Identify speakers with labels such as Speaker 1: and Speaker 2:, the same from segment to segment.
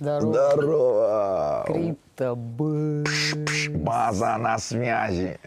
Speaker 1: Здорово.
Speaker 2: Здорово!
Speaker 1: Криптобы.
Speaker 2: База на связи.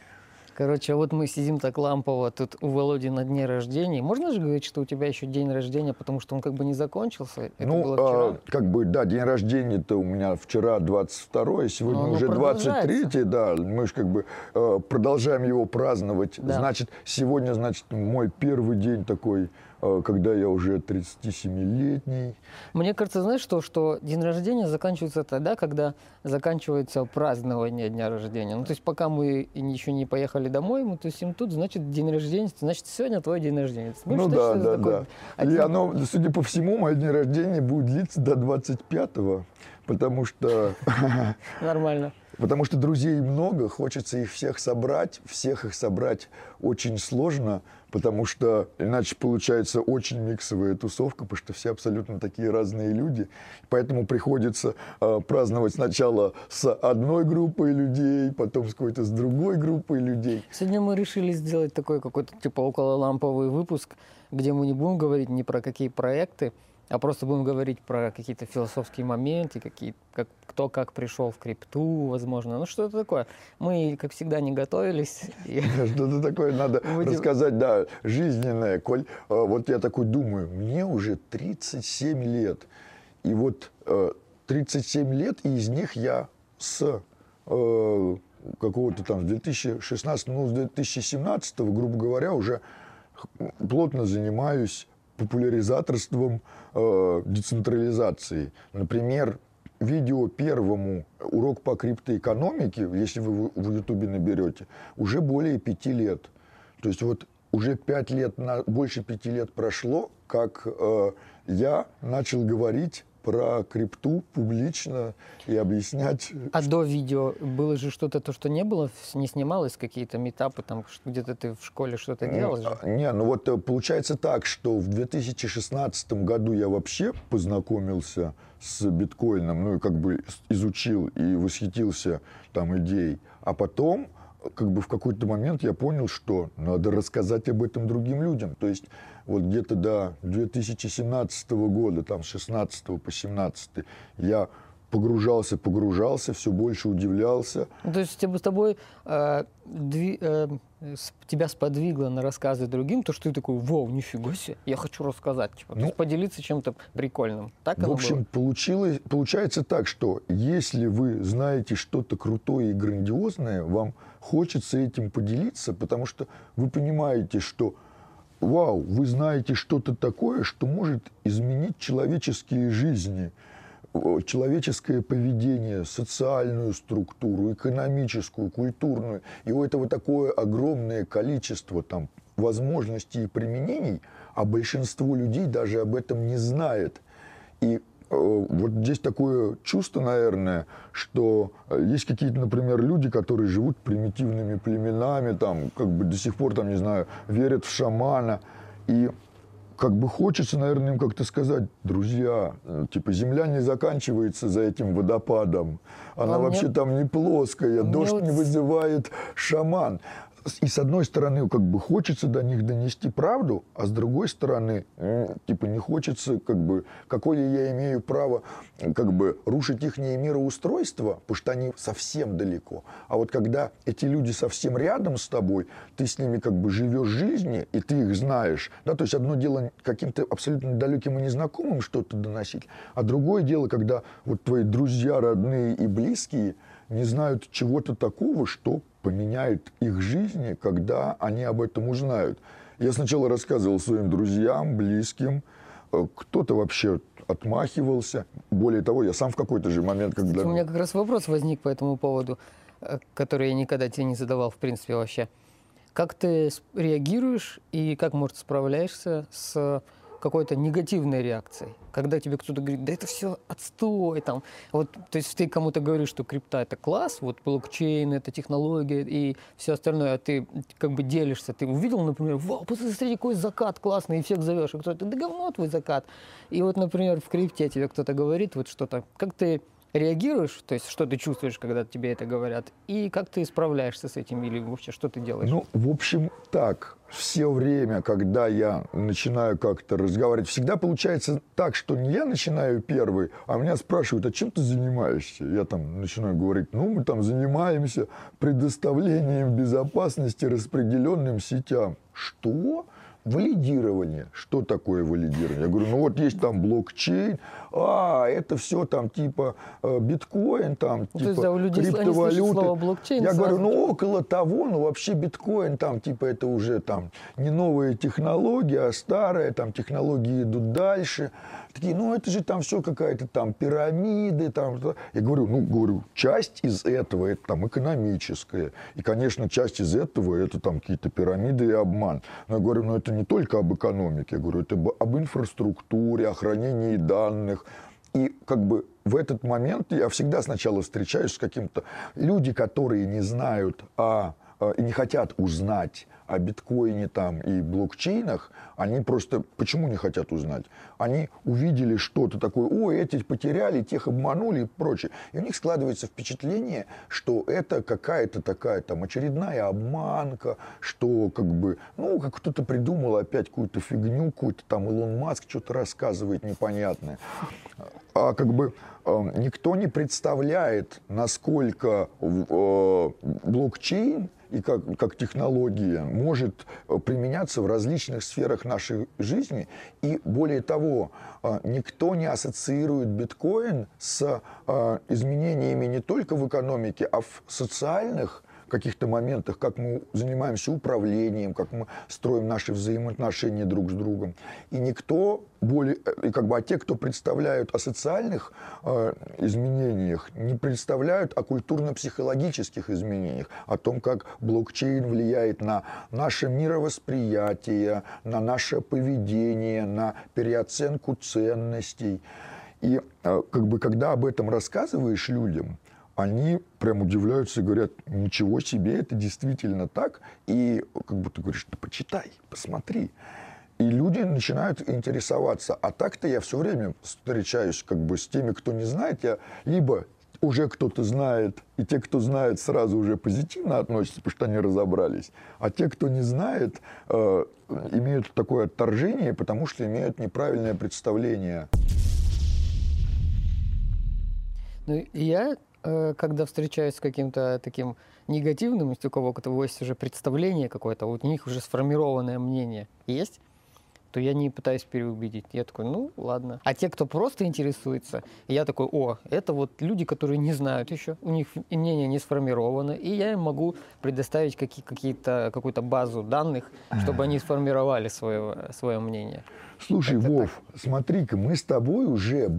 Speaker 1: Короче, вот мы сидим так лампово тут у Володи на дне рождения. Можно же говорить, что у тебя еще день рождения, потому что он как бы не закончился? Это
Speaker 2: ну,
Speaker 1: было вчера.
Speaker 2: а, как бы, да, день рождения-то у меня вчера 22 сегодня
Speaker 1: Но оно
Speaker 2: уже
Speaker 1: продолжается.
Speaker 2: 23 да, мы же как бы э, продолжаем его праздновать.
Speaker 1: Да.
Speaker 2: Значит, сегодня, значит, мой первый день такой, когда я уже 37-летний.
Speaker 1: Мне кажется, знаешь что, что день рождения заканчивается тогда, когда заканчивается празднование дня рождения. Ну, то есть пока мы еще не поехали домой, мы тусим тут, значит, день рождения, значит, сегодня твой день рождения. Ты
Speaker 2: Ну да, да,
Speaker 1: такой
Speaker 2: да.
Speaker 1: один-
Speaker 2: И оно, судя по всему, мой день рождения будет длиться до 25-го, потому что
Speaker 1: Нормально.
Speaker 2: Потому что друзей много, хочется их всех собрать. Всех их собрать очень сложно, потому что иначе получается очень миксовая тусовка, потому что все абсолютно такие разные люди. Поэтому приходится э, праздновать сначала с одной группой людей, потом с какой-то с другой группой людей.
Speaker 1: Сегодня мы решили сделать такой какой-то типа окололамповый выпуск, где мы не будем говорить ни про какие проекты, а просто будем говорить про какие-то философские моменты, какие, как, кто как пришел в крипту, возможно. Ну что-то такое. Мы, как всегда, не готовились.
Speaker 2: Что-то такое надо рассказать, да, жизненное. Коль, э, вот я такой думаю, мне уже 37 лет. И вот э, 37 лет, и из них я с э, какого-то там, с 2016, ну, с 2017, грубо говоря, уже плотно занимаюсь популяризаторством э, децентрализации. Например, видео первому урок по криптоэкономике, если вы в- Ютубе наберете, уже более пяти лет. То есть вот уже пять лет, на, больше пяти лет прошло, как э, я начал говорить про крипту публично и объяснять.
Speaker 1: А до видео было же что-то, то, что не было, не снималось, какие-то метапы, там что- где-то ты в школе что-то делал
Speaker 2: Ну,
Speaker 1: же?
Speaker 2: а, Не, ну вот э, получается так, что в 2016 году я вообще познакомился с биткоином, ну и как бы изучил и восхитился там идеей. А потом, э, как бы в какой-то момент я понял, что надо рассказать об этом другим людям. То есть вот где-то до 2017 года, там с 16 по 17 я погружался, погружался, все больше удивлялся.
Speaker 1: Ну, то есть с тобой э, дви- э, тебя сподвигло на рассказы другим, то, что ты такой, вау, нифига себе, я хочу рассказать. Типа, то
Speaker 2: Ну,
Speaker 1: есть поделиться чем-то прикольным. Так
Speaker 2: В общем,
Speaker 1: было?
Speaker 2: получилось, получается так, что если вы знаете что-то крутое и грандиозное, вам хочется этим поделиться, потому что вы понимаете, что вау, вы знаете что-то такое, что может изменить человеческие жизни, о, человеческое поведение, социальную структуру, экономическую, культурную. И у этого такое огромное количество там, возможностей и применений, а большинство людей даже об этом не знает. И э, вот здесь такое чувство, наверное, что э, есть какие-то, например, люди, которые живут примитивными племенами, там, как бы до сих пор, там, не знаю, верят в шамана. И как бы хочется, наверное, им как-то сказать, друзья, э, типа, земля не заканчивается за этим водопадом. Она
Speaker 1: А мне-
Speaker 2: вообще там не плоская,
Speaker 1: мне
Speaker 2: дождь
Speaker 1: вот
Speaker 2: не вызывает шаман. И с одной стороны, как бы хочется до них донести правду, а с другой стороны, типа не хочется, как бы, какое я имею право, как бы рушить их мироустройство, потому что они совсем далеко. А вот когда эти люди совсем рядом с тобой, ты с ними как бы живешь жизни, и ты их знаешь, да, то есть одно дело каким-то абсолютно далеким и незнакомым что-то доносить, а другое дело, когда вот твои друзья, родные и близкие не знают чего-то такого, что поменяет их жизни, когда они об этом узнают. Я сначала рассказывал своим друзьям, близким, э, кто-то вообще отмахивался. Более того, я сам в какой-то же момент, когда...
Speaker 1: У меня как раз вопрос возник по этому поводу, э, который я никогда тебе не задавал, в принципе, вообще. Как ты реагируешь и как, может, справляешься с какой-то негативной реакцией? Когда тебе кто-то говорит, да это все отстой, там, вот, то есть ты кому-то говоришь, что крипта это класс, вот блокчейн это технология и все остальное, а ты как бы делишься, ты увидел, например, вау, посмотри, какой закат классный, и всех зовешь, и кто-то, да говно твой закат. И вот, например, в крипте тебе кто-то говорит вот что-то, как ты реагируешь, то есть что ты чувствуешь, когда тебе это говорят, и как ты справляешься с этим, или вообще что ты делаешь?
Speaker 2: Ну, в общем, так, все время, когда я начинаю как-то разговаривать, всегда получается так, что не я начинаю первый, а меня спрашивают, а чем ты занимаешься? Я там начинаю говорить, ну, мы там занимаемся предоставлением безопасности распределенным сетям. Что? Валидирование. Что такое валидирование? Я говорю, ну вот есть там блокчейн, а, это все там типа э, биткоин, там
Speaker 1: Ну,
Speaker 2: типа
Speaker 1: есть, да, у людей
Speaker 2: криптовалюты.
Speaker 1: блокчейн.
Speaker 2: Я
Speaker 1: сразу-
Speaker 2: говорю, ну около того, ну вообще биткоин там типа это уже там не новые технологии, а старые, там технологии идут дальше. Такие, ну это же там все какая-то там пирамиды, там. что». Я говорю, ну говорю, часть из этого это там экономическая. И, конечно, часть из этого это там какие-то пирамиды и обман. Но я говорю, ну это не только об экономике, я говорю, это об- инфраструктуре, о хранении данных. И как бы в этот момент я всегда сначала встречаюсь с каким-то... Люди, которые не знают о, э, и не хотят узнать о биткоине там и блокчейнах, они просто... Почему не хотят узнать? Они увидели что-то такое, ой, этих потеряли, тех обманули и прочее. И у них складывается впечатление, что это какая-то такая там очередная обманка, что как бы, ну, как кто-то придумал опять какую-то фигню, какой-то там Илон Маск что-то рассказывает непонятное. А как бы э, никто не представляет, насколько э, блокчейн и как, как технология может э, применяться в различных сферах нашей жизни. И более того, э, никто не ассоциирует биткоин с э, изменениями не только в экономике, а в социальных каких-то моментах, как мы занимаемся управлением, как мы строим наши взаимоотношения друг с другом. И никто более, и как бы, а те, кто представляют о социальных э, изменениях, не представляют о культурно-психологических изменениях, о том, как блокчейн влияет на наше мировосприятие, на наше поведение, на переоценку ценностей. И э, как бы, когда об этом рассказываешь людям, они прям удивляются и говорят, ничего себе, это действительно так. И как ты говоришь, да почитай, посмотри. И люди начинают интересоваться. А так-то я все время встречаюсь как бы с теми, кто не знает. Я либо уже кто-то знает, и те, кто знает, сразу уже позитивно относятся, потому что они разобрались. А те, кто не знает, э, имеют такое отторжение, потому что имеют неправильное представление.
Speaker 1: Ну, я, когда встречаюсь с каким-то таким негативным, если у кого-то есть уже представление какое-то, вот у них уже сформированное мнение есть, то я не пытаюсь переубедить. Я такой, ну, ладно. А те, кто просто интересуется, я такой, о, это вот люди, которые не знают еще, у них мнение не сформировано, и я им могу предоставить какие- какие-то, какую-то базу данных, чтобы они сформировали свое, свое мнение.
Speaker 2: Слушай,
Speaker 1: Это
Speaker 2: Вов, смотри-ка, мы с тобой уже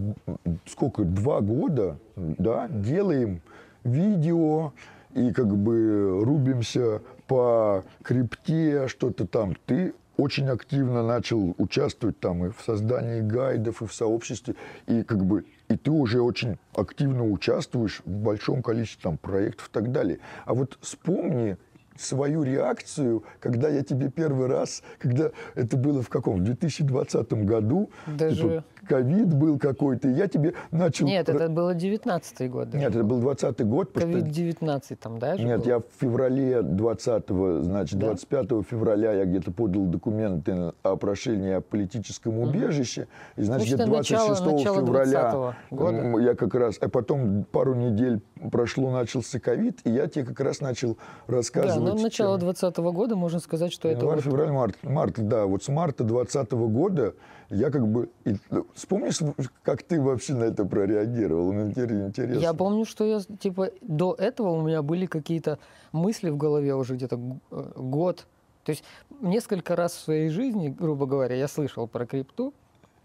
Speaker 2: сколько, два года, да, делаем видео и как бы рубимся по крипте, что-то там. Ты очень активно начал участвовать там и в создании гайдов, и в сообществе, и как бы и ты уже очень активно участвуешь в большом количестве там проектов и так далее. А вот вспомни свою реакцию, когда я тебе первый раз, когда это было в каком, в 2020 году,
Speaker 1: Даже-
Speaker 2: ковид был какой-то, и я тебе начал...
Speaker 1: Нет, это было 19-й год. даже.
Speaker 2: Нет, это был 20 год. потому что-
Speaker 1: Ковид-19 там, да?
Speaker 2: Нет,
Speaker 1: был?
Speaker 2: я в феврале 20 значит,
Speaker 1: Да?
Speaker 2: 25 февраля я где-то подал документы о прошении о политическом убежище. И, значит, где-то
Speaker 1: начало-
Speaker 2: 26
Speaker 1: начало
Speaker 2: февраля
Speaker 1: 20-го года.
Speaker 2: я как раз... А потом пару недель прошло, начался ковид, и я тебе как раз начал
Speaker 1: Да,
Speaker 2: рассказывать...
Speaker 1: но начало
Speaker 2: чем-
Speaker 1: 2020 года можно сказать, что это
Speaker 2: Январь,
Speaker 1: вот
Speaker 2: февраль, март. Март, да. Вот с марта 2020 года я как бы... и, ну, вспомнишь, как ты вообще на это прореагировал? Ну, интерес- Интересно.
Speaker 1: Я помню, что я, типа, до этого у меня были какие-то мысли в голове уже где-то э, год. То есть несколько раз в своей жизни, грубо говоря, я слышал про крипту,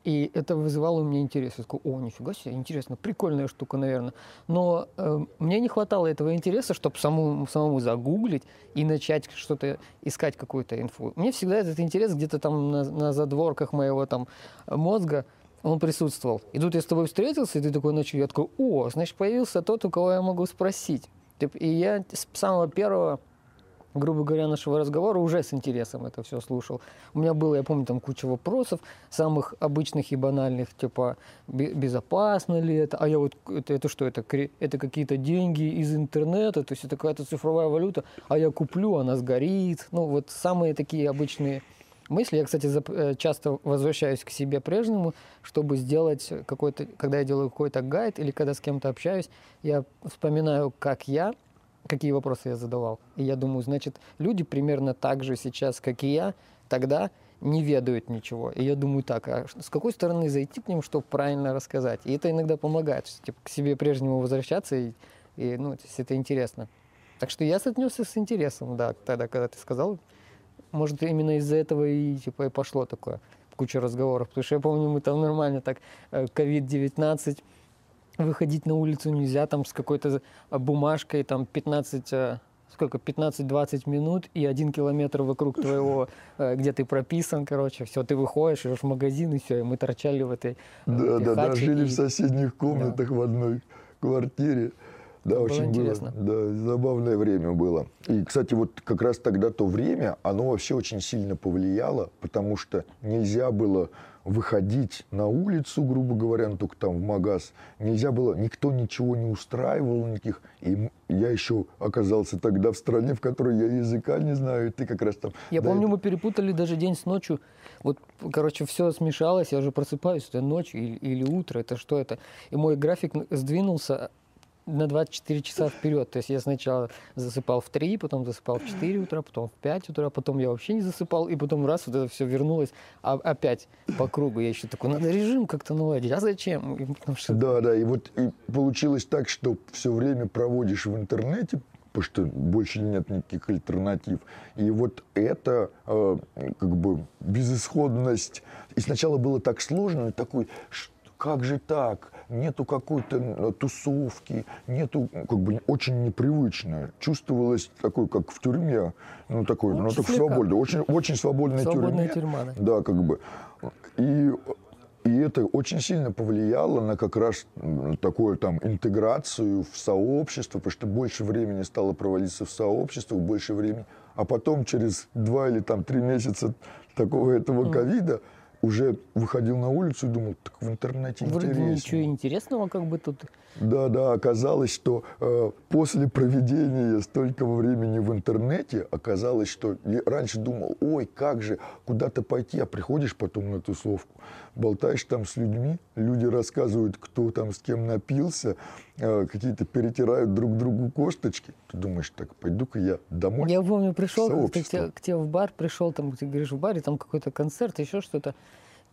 Speaker 1: и это вызывало у меня интерес. Я такой, о, нифига себе, интересно, прикольная штука, наверное. Но э, мне не хватало этого интереса, чтобы самому, самому загуглить и начать что-то искать, какую-то инфу. Мне всегда этот интерес где-то там на, на задворках моего там мозга, он присутствовал. И тут я с тобой встретился, и ты такой начал, я такой, о, значит, появился тот, у кого я могу спросить. И я с самого первого грубо говоря, нашего разговора уже с интересом это все слушал. У меня было, я помню, там куча вопросов, самых обычных и банальных, типа, безопасно ли это, а я вот, это, это что, это, это какие-то деньги из интернета, то есть это какая-то цифровая валюта, а я куплю, она сгорит. Ну, вот самые такие обычные мысли. Я, кстати, э, часто возвращаюсь к себе прежнему, чтобы сделать какой-то, когда я делаю какой-то гайд или когда с кем-то общаюсь, я вспоминаю, как я, какие вопросы я задавал. И я думаю, значит, люди примерно так же сейчас, как и я, тогда не ведают ничего. И я думаю так, а с какой стороны зайти к ним, чтобы правильно рассказать? И это иногда помогает, что, типа, к себе прежнему возвращаться, и, и ну, то есть это интересно. Так что я отнесся с интересом, да, тогда, когда ты сказал. Может, именно из-за этого и, типа, и пошло такое, куча разговоров. Потому что я помню, мы там нормально так, COVID-19, э, выходить на улицу нельзя, там с какой-то бумажкой, там 15 э, сколько, 15-20 минут и один километр вокруг твоего, э, где ты прописан, короче, все, ты выходишь, идешь в магазин, и все, и мы торчали в этой
Speaker 2: Да, да, да, жили и... в соседних комнатах да. в одной квартире. Да, было очень интересно. было. Да, забавное время было. И, кстати, вот как раз тогда то время, оно вообще очень сильно повлияло, потому что нельзя было выходить на улицу, грубо говоря, ну, только там в магаз. Нельзя было, никто ничего не устраивал никаких. И я еще оказался тогда в стране, в которой я языка не знаю, и ты как раз там...
Speaker 1: Я помню, этого... мы перепутали даже день с ночью. Вот, короче, все смешалось, я уже просыпаюсь, это ночь или, или утро, это что это? И мой график сдвинулся на 24 часа вперед. То есть я сначала засыпал в 3, потом засыпал в 4 утра, потом в 5 утра, потом я вообще не засыпал, и потом раз вот это все вернулось а, опять по кругу. Я еще такой, надо режим как-то наладить. А зачем?
Speaker 2: что... Да, да, и вот и получилось так, что все время проводишь в интернете, потому что больше нет никаких альтернатив. И вот это э, как бы безысходность. И сначала было так сложно, такой, как же так? Нету какой-то тусовки, нету, как бы, очень непривычно. Чувствовалось такой, как в тюрьме, ну, такой, ну, так свободно, очень, очень свободная,
Speaker 1: свободная
Speaker 2: тюрьма.
Speaker 1: тюрьма.
Speaker 2: Да. да, как бы. И и это очень сильно повлияло на как раз такую там интеграцию в сообщество, потому что больше времени стало проводиться в сообществах, больше времени. А потом через два или там три месяца такого этого ковида уже выходил на улицу и думал, так в интернете
Speaker 1: Вроде
Speaker 2: интересно.
Speaker 1: ничего интересного как бы тут.
Speaker 2: Да, да, оказалось, что э, после проведения столького времени в интернете, оказалось, что я раньше думал, ой, как же, куда-то пойти, а приходишь потом на тусовку, болтаешь там с людьми, люди рассказывают, кто там с кем напился, э, какие-то перетирают друг другу косточки. Ты думаешь, так, пойду-ка я домой.
Speaker 1: Я помню, пришел к, к, к тебе в бар, пришел, там, ты говоришь, в баре, там какой-то концерт, еще что-то.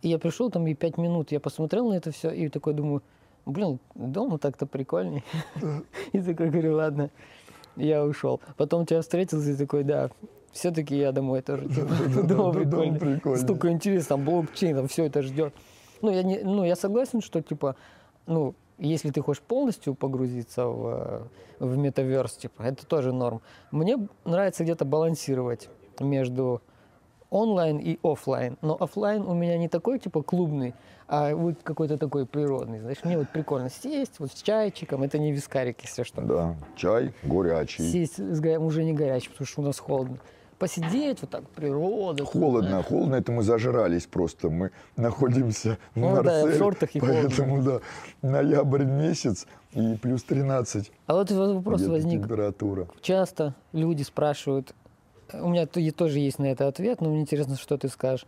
Speaker 1: И я пришел там и пять минут, я посмотрел на это все и такой думаю, блин, дома так-то прикольней. И такой говорю, ладно, я ушел. Потом тебя встретился и такой, да, все-таки я домой тоже. Дома прикольно. Столько интересно, блокчейн, там все это ждет. Ну, я, не, ну, я согласен, что, типа, ну, если ты хочешь полностью погрузиться в, в метаверс, типа, это тоже норм. Мне нравится где-то балансировать между онлайн и офлайн. Но офлайн у меня не такой типа клубный, а вот какой-то такой природный. Знаешь, мне вот прикольно сесть вот с чайчиком, это не вискарик, если что.
Speaker 2: Да, чай горячий.
Speaker 1: Сесть с, уже не горячий, потому что у нас холодно. Посидеть, вот так, природа.
Speaker 2: Холодно, знаешь. холодно, это мы зажрались просто. Мы находимся в ну, Марселе, да, в шортах и поэтому, холодно. да, ноябрь месяц и плюс 13.
Speaker 1: А вот вопрос возник.
Speaker 2: Температура.
Speaker 1: Часто люди спрашивают, у меня тоже есть на это ответ, но мне интересно, что ты скажешь.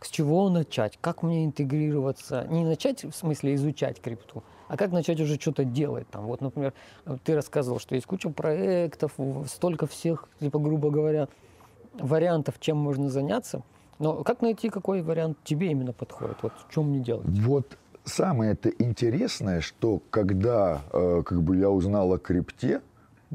Speaker 1: С чего начать? Как мне интегрироваться? Не начать, в смысле, изучать крипту, а как начать уже что-то делать там. Вот, например, ты рассказывал, что есть куча проектов, столько всех, типа, грубо говоря, вариантов, чем можно заняться. Но как найти, какой вариант тебе именно подходит? Вот в чем мне делать?
Speaker 2: Вот самое это интересное, что когда э, как бы я узнал о крипте,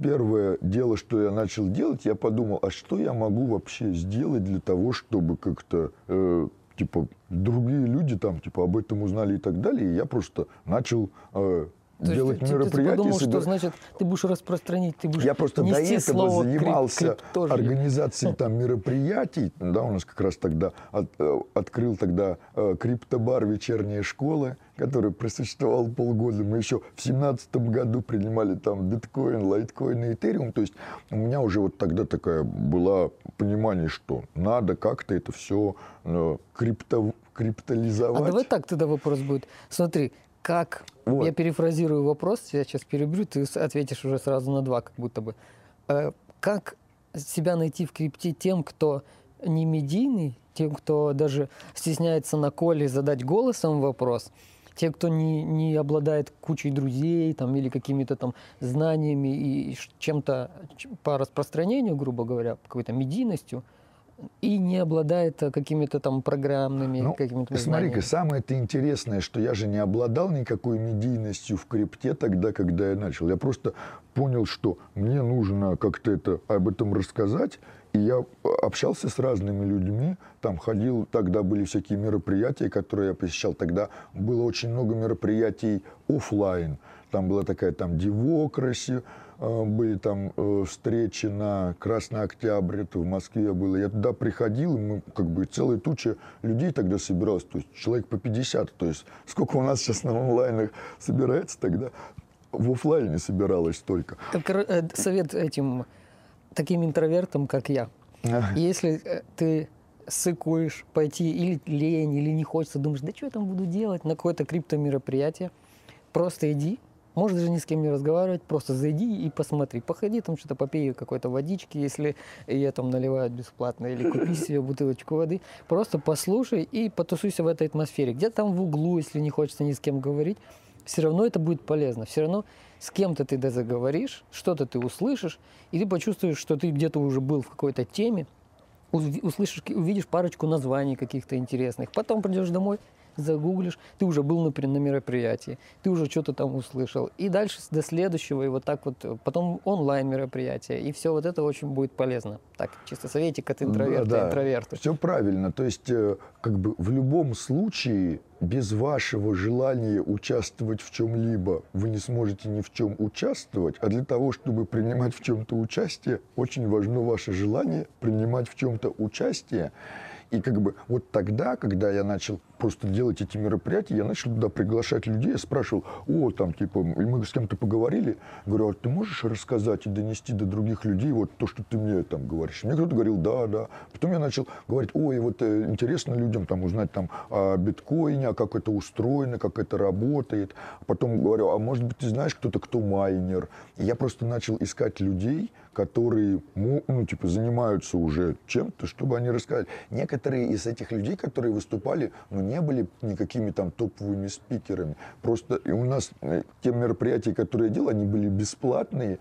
Speaker 2: Первое дело, что я начал делать, я подумал, а что я могу вообще сделать для того, чтобы как-то, э, типа, другие люди там, типа, об этом узнали и так далее. И я просто начал э, делать
Speaker 1: ты,
Speaker 2: мероприятия.
Speaker 1: Ты подумал,
Speaker 2: собир...
Speaker 1: что значит ты будешь распространить, ты будешь
Speaker 2: Я просто до этого занимался
Speaker 1: крип,
Speaker 2: организацией там мероприятий. Да, у нас как раз тогда от, э, открыл тогда э, криптобар вечерние школы, который просуществовал полгода. Мы еще в семнадцатом году принимали там биткоин, лайткоин и этериум. То есть у меня уже вот тогда такая была понимание, что надо как-то это все э, крипто, криптализовать.
Speaker 1: А давай так тогда вопрос будет. Смотри, как, вот. я перефразирую вопрос, я сейчас переберу, ты ответишь уже сразу на два, как будто бы. Э, как себя найти в крипте тем, кто не медийный, тем, кто даже стесняется на коле задать голосом вопрос, те, кто не, не обладает кучей друзей там, или какими-то там знаниями и чем-то по распространению, грубо говоря, какой-то медийностью, и не обладает какими-то там программными
Speaker 2: ну,
Speaker 1: какими-то
Speaker 2: Смотри-ка, самое-то интересное, что я же не обладал никакой медийностью в крипте тогда, когда я начал. Я просто понял, что мне нужно как-то это, об этом рассказать, и я общался с разными людьми, там ходил, тогда были всякие мероприятия, которые я посещал. Тогда было очень много мероприятий офлайн. Там была такая там демократия, э, были там э, встречи на Красный Октябрь, это в Москве было. Я туда приходил, и мы как бы целая туча людей тогда собиралась, то есть человек по 50. То есть сколько у нас сейчас на онлайнах собирается тогда, в офлайне собиралось только.
Speaker 1: Э, совет этим таким интровертом, как я. Если э, ты сыкуешь пойти или лень, или не хочется, думаешь, да что я там буду делать на какое-то криптомероприятие, просто иди, можешь даже ни с кем не разговаривать, просто зайди и посмотри. Походи там что-то, попей какой-то водички, если ее там наливают бесплатно, или купи себе бутылочку воды. Просто послушай и потусуйся в этой атмосфере. Где там в углу, если не хочется ни с кем говорить, все равно это будет полезно. Все равно с кем-то ты заговоришь, что-то ты услышишь, и ты почувствуешь, что ты где-то уже был в какой-то теме, услышишь, увидишь парочку названий каких-то интересных, потом придешь домой, загуглишь, ты уже был, например, на мероприятии, ты уже что-то там услышал. И дальше до следующего, и вот так вот, потом онлайн мероприятия, и все вот это очень будет полезно. Так, чисто советик от интроверта да, да. интроверту.
Speaker 2: Все правильно. То есть, э, как бы в любом случае, без вашего желания участвовать в чем-либо, вы не сможете ни в чем участвовать. А для того, чтобы принимать в чем-то участие, очень важно ваше желание принимать в чем-то участие. И как бы вот тогда, когда я начал просто делать эти мероприятия, я начал туда приглашать людей, я спрашивал, о, там, типа, мы с кем-то поговорили, говорю, а ты можешь рассказать и донести до других людей вот то, что ты мне там говоришь? Мне кто-то говорил, да, да. Потом я начал говорить, ой, вот э, интересно людям там узнать там о биткоине, а как это устроено, как это работает. Потом говорю, а может быть, ты знаешь кто-то, кто майнер? И я просто начал искать людей, которые, ну, типа, занимаются уже чем-то, чтобы они рассказали. Некоторые из этих людей, которые выступали, ну, не были никакими там топовыми спикерами. Просто и у нас э, те мероприятия, которые я делал, они были бесплатные,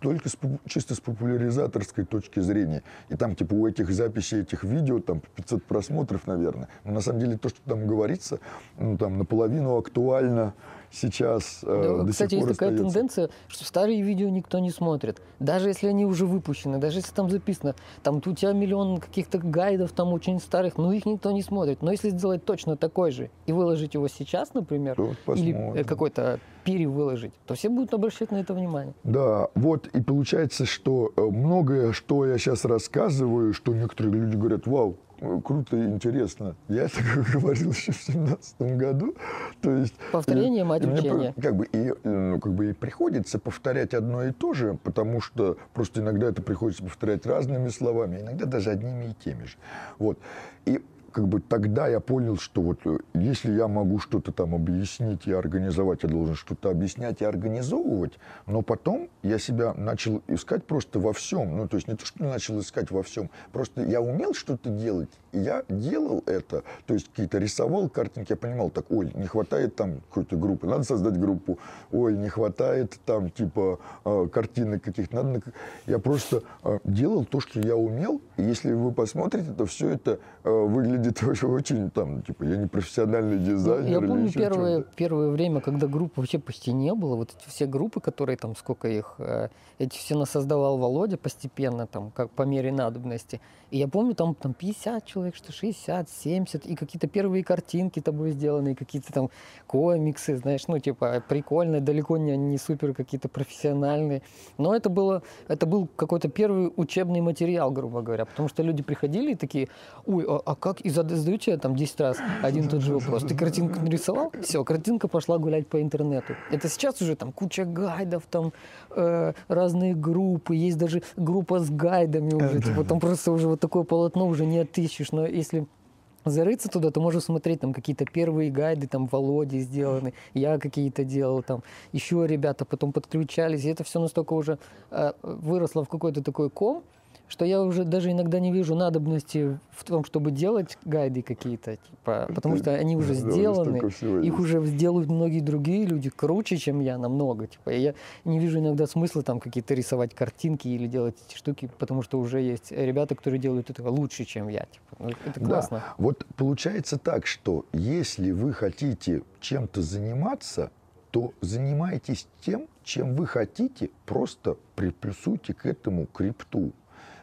Speaker 2: только с, чисто с популяризаторской точки зрения. И там, типа, у этих записей, этих видео, там, 500 просмотров, наверное. Но на самом деле то, что там говорится, ну, там, наполовину актуально, сейчас э, да,
Speaker 1: до Кстати,
Speaker 2: сих
Speaker 1: пор
Speaker 2: есть
Speaker 1: такая
Speaker 2: остается.
Speaker 1: тенденция, что старые видео никто не смотрит. Даже если они уже выпущены, даже если там записано, там у тебя миллион каких-то гайдов там очень старых, но их никто не смотрит. Но если сделать точно такой же и выложить его сейчас, например, или э, какой-то перевыложить, то все будут обращать на это внимание.
Speaker 2: Да, вот и получается, что э, многое, что я сейчас рассказываю, что некоторые люди говорят, вау, круто и интересно. Я это говорил еще в семнадцатом году. То есть,
Speaker 1: Повторение, мать учения.
Speaker 2: Как бы, и, ну, как бы и приходится повторять одно и то же, потому что просто иногда это приходится повторять разными словами, иногда даже одними и теми же. Вот. И как бы тогда я понял, что вот э, если я могу что-то там объяснить и организовать, я должен что-то объяснять и организовывать, но потом я себя начал искать просто во всем. Ну, то есть не то, что начал искать во всем, просто я умел что-то делать, и я делал это. То есть какие-то рисовал картинки, я понимал, так, ой, не хватает там какой-то группы, надо создать группу, ой, не хватает там типа э, картинок каких-то, надо... Я просто э, делал то, что я умел, и если вы посмотрите, то все это выглядит выглядит очень, очень там, типа, я не профессиональный дизайнер.
Speaker 1: Я помню первое, первое время, когда групп вообще почти не было, вот эти все группы, которые там, сколько их, э, эти все насоздавал Володя постепенно, там, как по мере надобности. И я помню, там, там 50 человек, что 60, 70, и какие-то первые картинки тобой сделаны, какие-то там комиксы, знаешь, ну, типа, прикольные, далеко не, не супер какие-то профессиональные. Но это было, это был какой-то первый учебный материал, грубо говоря, потому что люди приходили и такие, ой, а, а как, и задают тебе там 10 раз один и тот же вопрос. Ты картинку нарисовал? Все, картинка пошла гулять по интернету. Это сейчас уже там куча гайдов, там э, разные группы, есть даже группа с гайдами уже, типа, там просто уже вот такое полотно уже не отыщешь, но если зарыться туда, то можешь смотреть там какие-то первые гайды, там Володи сделаны, я какие-то делал, там еще ребята потом подключались, и это все настолько уже э, выросло в какой-то такой ком, что я уже даже иногда не вижу надобности в том, чтобы делать гайды какие-то, типа, потому что они уже сделаны, их уже сделают многие другие люди круче, чем я, намного, типа, я не вижу иногда смысла там какие-то рисовать картинки или делать эти штуки, потому что уже есть ребята, которые делают это лучше, чем я, типа, ну, это классно.
Speaker 2: Да. Вот получается так, что если вы хотите чем-то заниматься, то занимайтесь тем, чем вы хотите, просто приплюсуйте к этому крипту.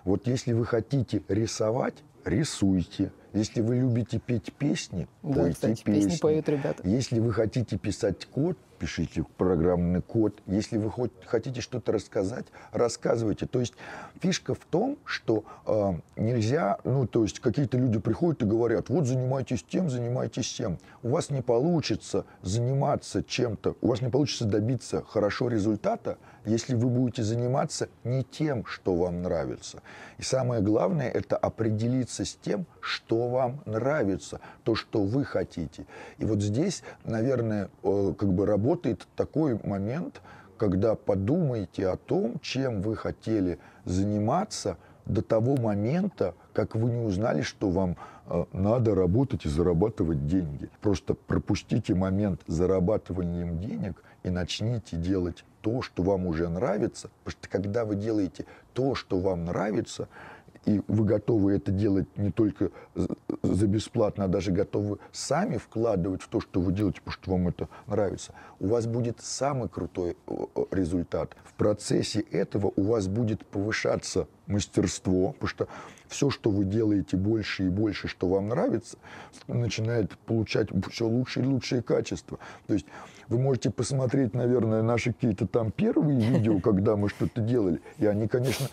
Speaker 2: Вот если вы хотите рисовать, рисуйте. Если вы любите петь песни, да, пойте кстати, песни.
Speaker 1: песни поют ребята.
Speaker 2: Если вы хотите писать код, пишите программный код. Если вы хоть хотите что-то рассказать, рассказывайте. То есть фишка в том, что э, нельзя, ну то есть какие-то люди приходят и говорят, вот занимайтесь тем, занимайтесь тем. У вас не получится заниматься чем-то, у вас не получится добиться хорошо результата, если вы будете заниматься не тем, что вам нравится. И самое главное, это определиться с тем, что вам нравится, то, что вы хотите. И вот здесь, наверное, э, как бы работа работает такой момент, когда подумайте о том, чем вы хотели заниматься до того момента, как вы не узнали, что вам э, надо работать и зарабатывать деньги. Просто пропустите момент зарабатывания денег и начните делать то, что вам уже нравится. Потому что когда вы делаете то, что вам нравится, и вы готовы это делать не только за бесплатно, а даже готовы сами вкладывать в то, что вы делаете, потому что вам это нравится, у вас будет самый крутой результат. В процессе этого у вас будет повышаться мастерство, потому что все, что вы делаете больше и больше, что вам нравится, начинает получать все лучше и лучшие качества. То есть вы можете посмотреть, наверное, наши какие-то там первые видео, когда мы что-то делали, и они, конечно,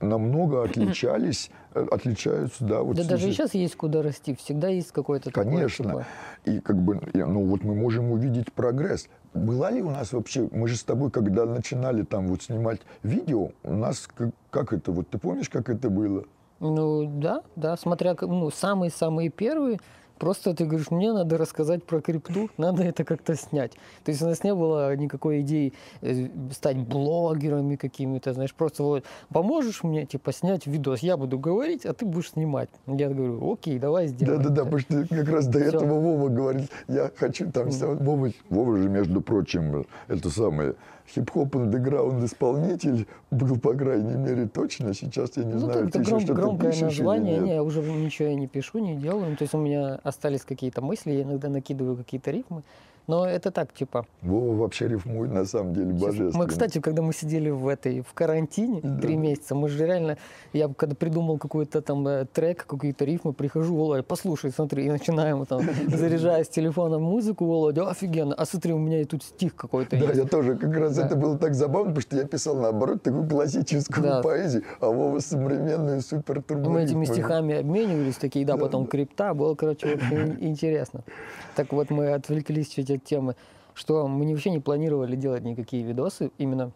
Speaker 2: намного отличались, э, отличаются, да.
Speaker 1: Вот да даже сейчас есть куда расти, всегда есть какой-то
Speaker 2: Конечно. Типа... И как бы, ну вот мы можем увидеть прогресс. Была ли у нас вообще, мы же с тобой, когда начинали там вот снимать видео, у нас как, как это, вот ты помнишь, как это было?
Speaker 1: Ну да, да, смотря, ну самые-самые первые, Просто ты говоришь, мне надо рассказать про крипту, надо это как-то снять. То есть у нас не было никакой идеи э, стать блогерами какими-то, знаешь, просто вот поможешь мне, типа, снять видос, я буду говорить, а ты будешь снимать. Я говорю, окей, давай сделаем.
Speaker 2: Да-да-да, потому что как раз до Все. этого Вова говорит, я хочу там. Вова, Вова же, между прочим, это самое, хип-хоп андеграунд исполнитель был, по крайней мере, точно. Сейчас я не ну, знаю,
Speaker 1: ты гром, еще что-то громкое пишешь название, или нет? Не, я уже ничего я не пишу, не делаю. То есть у меня остались какие-то мысли, я иногда накидываю какие-то рифмы. Но это так, типа...
Speaker 2: Вова вообще рифмует, на самом деле, божественно.
Speaker 1: Мы, кстати, когда мы сидели в этой, в карантине да. три месяца, мы же реально... Я когда придумал какой-то там э, трек, какие-то рифмы, прихожу, Володя, послушай, смотри, и начинаем там, заряжая с телефона музыку, Володя, офигенно, а смотри, у меня и тут стих какой-то
Speaker 2: Да, я тоже, как раз это было так забавно, потому что я писал, наоборот, такую классическую поэзию, а Вова современную супер
Speaker 1: Мы этими стихами обменивались, такие, да, потом крипта, было, короче, очень интересно. Так вот, мы отвлеклись чуть темы, что мы вообще не планировали делать никакие видосы именно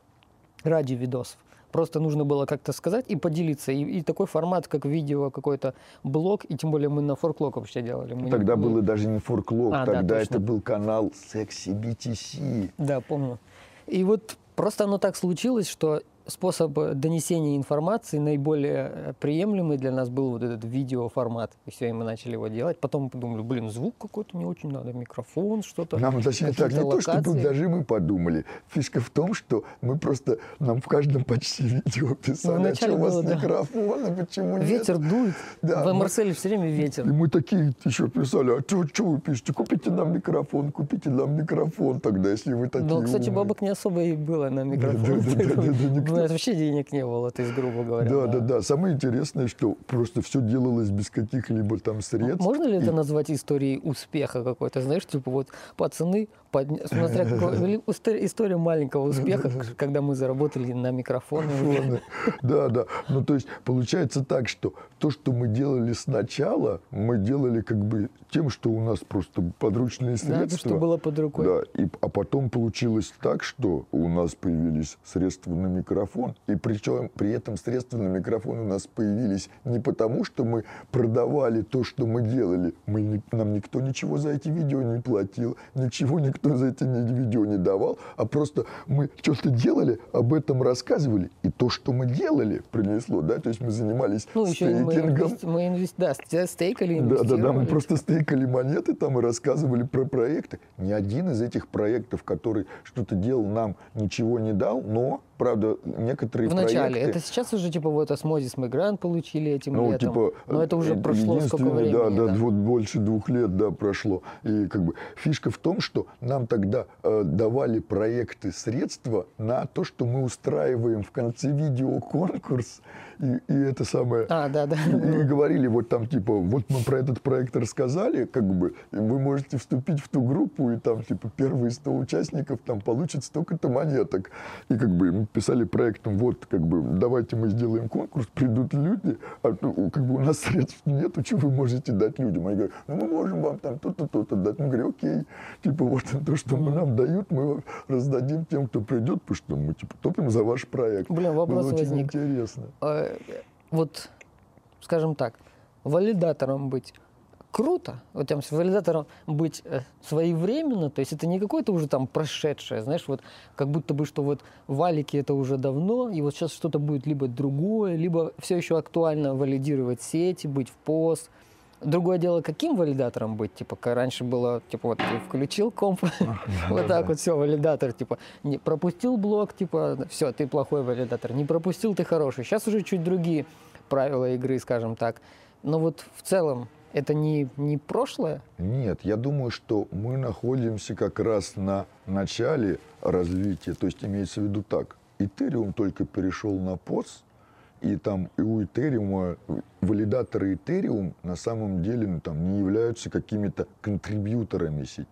Speaker 1: ради видосов. Просто нужно было как-то сказать и поделиться. И, и такой формат, как видео, какой-то блог, и тем более мы на форклок вообще делали. Мы
Speaker 2: тогда
Speaker 1: не,
Speaker 2: было даже не форклок, а, тогда да, это был канал Sexy BTC.
Speaker 1: Да, помню. И вот просто оно так случилось, что способ донесения информации наиболее э, приемлемый для нас был вот этот видеоформат. И все, и мы начали его делать. Потом мы подумали, блин, звук какой-то не очень надо, микрофон, что-то.
Speaker 2: Нам, точнее, так, не локации. то, чтобы даже мы подумали. Фишка в том, что мы просто, нам в каждом почти видео писали, ну, а что у вас было, микрофон, а почему нет?
Speaker 1: Ветер дует. Да, в Марселе все время ветер.
Speaker 2: И мы такие еще писали, а что, что вы пишете? Купите нам микрофон, купите нам микрофон тогда, если вы такие
Speaker 1: Ну, кстати, умные. бабок не особо и было на микрофон.
Speaker 2: Да, да, да, да, да, да,
Speaker 1: У меня вообще денег не было, то есть, грубо говоря.
Speaker 2: Да, да, да. Самое интересное, что просто все делалось без каких-либо там средств.
Speaker 1: Можно ли
Speaker 2: И-
Speaker 1: это назвать историей успеха какой-то? Знаешь, типа вот пацаны, подня- смотря какой- история, маленького успеха, когда мы заработали на микрофоны.
Speaker 2: Да, да. Ну, то есть, получается так, что то, что мы делали сначала, мы делали как бы тем, что у нас просто подручные
Speaker 1: Да,
Speaker 2: средства.
Speaker 1: то, что было под рукой.
Speaker 2: Да, и, а потом получилось так, что у нас появились средства на микрофон, и причем при этом средства на микрофон у нас появились не потому, что мы продавали то, что мы делали, мы нам никто ничего за эти видео не платил, ничего никто за эти видео не давал, а просто мы что-то делали, об этом рассказывали, и то, что мы делали, принесло, да, то есть мы занимались
Speaker 1: Ну, мы,
Speaker 2: стейкингом,
Speaker 1: инвести- мы инвести- да, ст- стейкали,
Speaker 2: да, да, да, мы просто стейкали монеты там и рассказывали про проекты. Ни один из этих проектов, который что-то делал, нам ничего не дал, но, правда, некоторые
Speaker 1: В начале.
Speaker 2: проекты...
Speaker 1: Это сейчас уже типа вот осмозис мы грант получили этим
Speaker 2: ну,
Speaker 1: летом.
Speaker 2: типа,
Speaker 1: Но это уже
Speaker 2: э,
Speaker 1: прошло сколько времени.
Speaker 2: Да, да,
Speaker 1: да.
Speaker 2: вот больше двух лет, да, прошло. И как бы фишка в том, что нам тогда э, давали проекты средства на то, что мы устраиваем в конце видео конкурс, и, и это самое...
Speaker 1: А, да, да.
Speaker 2: И, и говорили вот там типа, вот мы про этот проект рассказали, как бы, вы можете вступить в ту группу, и там типа первые 100 участников там получат столько-то монеток. И как бы мы писали проектом, вот как бы давайте мы сделаем конкурс, придут люди, а ну, как бы у нас средств нету, что вы можете дать людям? Они говорят, ну мы можем вам там то-то, то-то дать. Мы говорим, окей, типа вот то, что мы нам дают, мы раздадим тем, кто придет, потому что мы типа топим за ваш проект.
Speaker 1: Блин, вопрос
Speaker 2: Было очень
Speaker 1: возник.
Speaker 2: интересно.
Speaker 1: Вот, скажем так, валидатором быть круто, вот там валидатором быть э, своевременно, то есть это не какое-то уже там прошедшее, знаешь, вот как будто бы, что вот валики это уже давно, и вот сейчас что-то будет либо другое, либо все еще актуально валидировать сети, быть в пост. Другое дело, каким валидатором быть, типа, раньше было, типа, вот ты включил комп, вот так вот, все, валидатор, типа, не пропустил блок, типа, все, ты плохой валидатор, не пропустил, ты хороший. Сейчас уже чуть другие правила игры, скажем так. Но вот в целом это не, не прошлое,
Speaker 2: Нет, я думаю, что мы находимся как раз на начале развития. То есть имеется в виду так. Ethereum только перешел на POS, и там и у Ethereum, валидаторы Ethereum на самом деле ну, там, не являются какими-то контрибьюторами сети.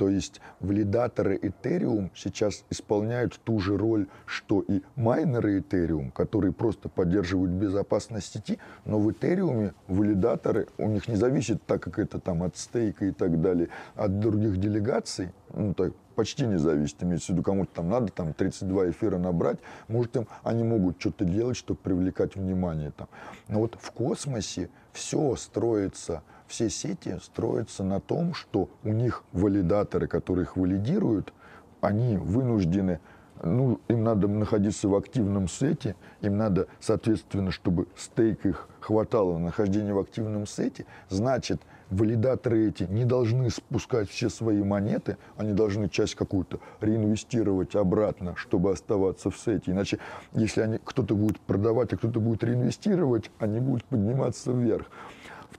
Speaker 2: То есть валидаторы Ethereum сейчас исполняют ту же роль, что и майнеры Ethereum, которые просто поддерживают безопасность сети, но в Ethereum валидаторы, у них не зависит, так как это там от стейка и так далее, от других делегаций, ну, так, почти не зависит, имеется в виду, кому-то там надо там 32 эфира набрать, может, им, они могут что-то делать, чтобы привлекать внимание там. Но вот в космосе все строится, все сети строятся на том, что у них валидаторы, которые их валидируют, они вынуждены, ну, им надо находиться в активном сете, им надо, соответственно, чтобы стейк их хватало на нахождение в активном сете, значит, валидаторы эти не должны спускать все свои монеты, они должны часть какую-то реинвестировать обратно, чтобы оставаться в сете. Иначе, если они, кто-то будет продавать, а кто-то будет реинвестировать, они будут подниматься вверх.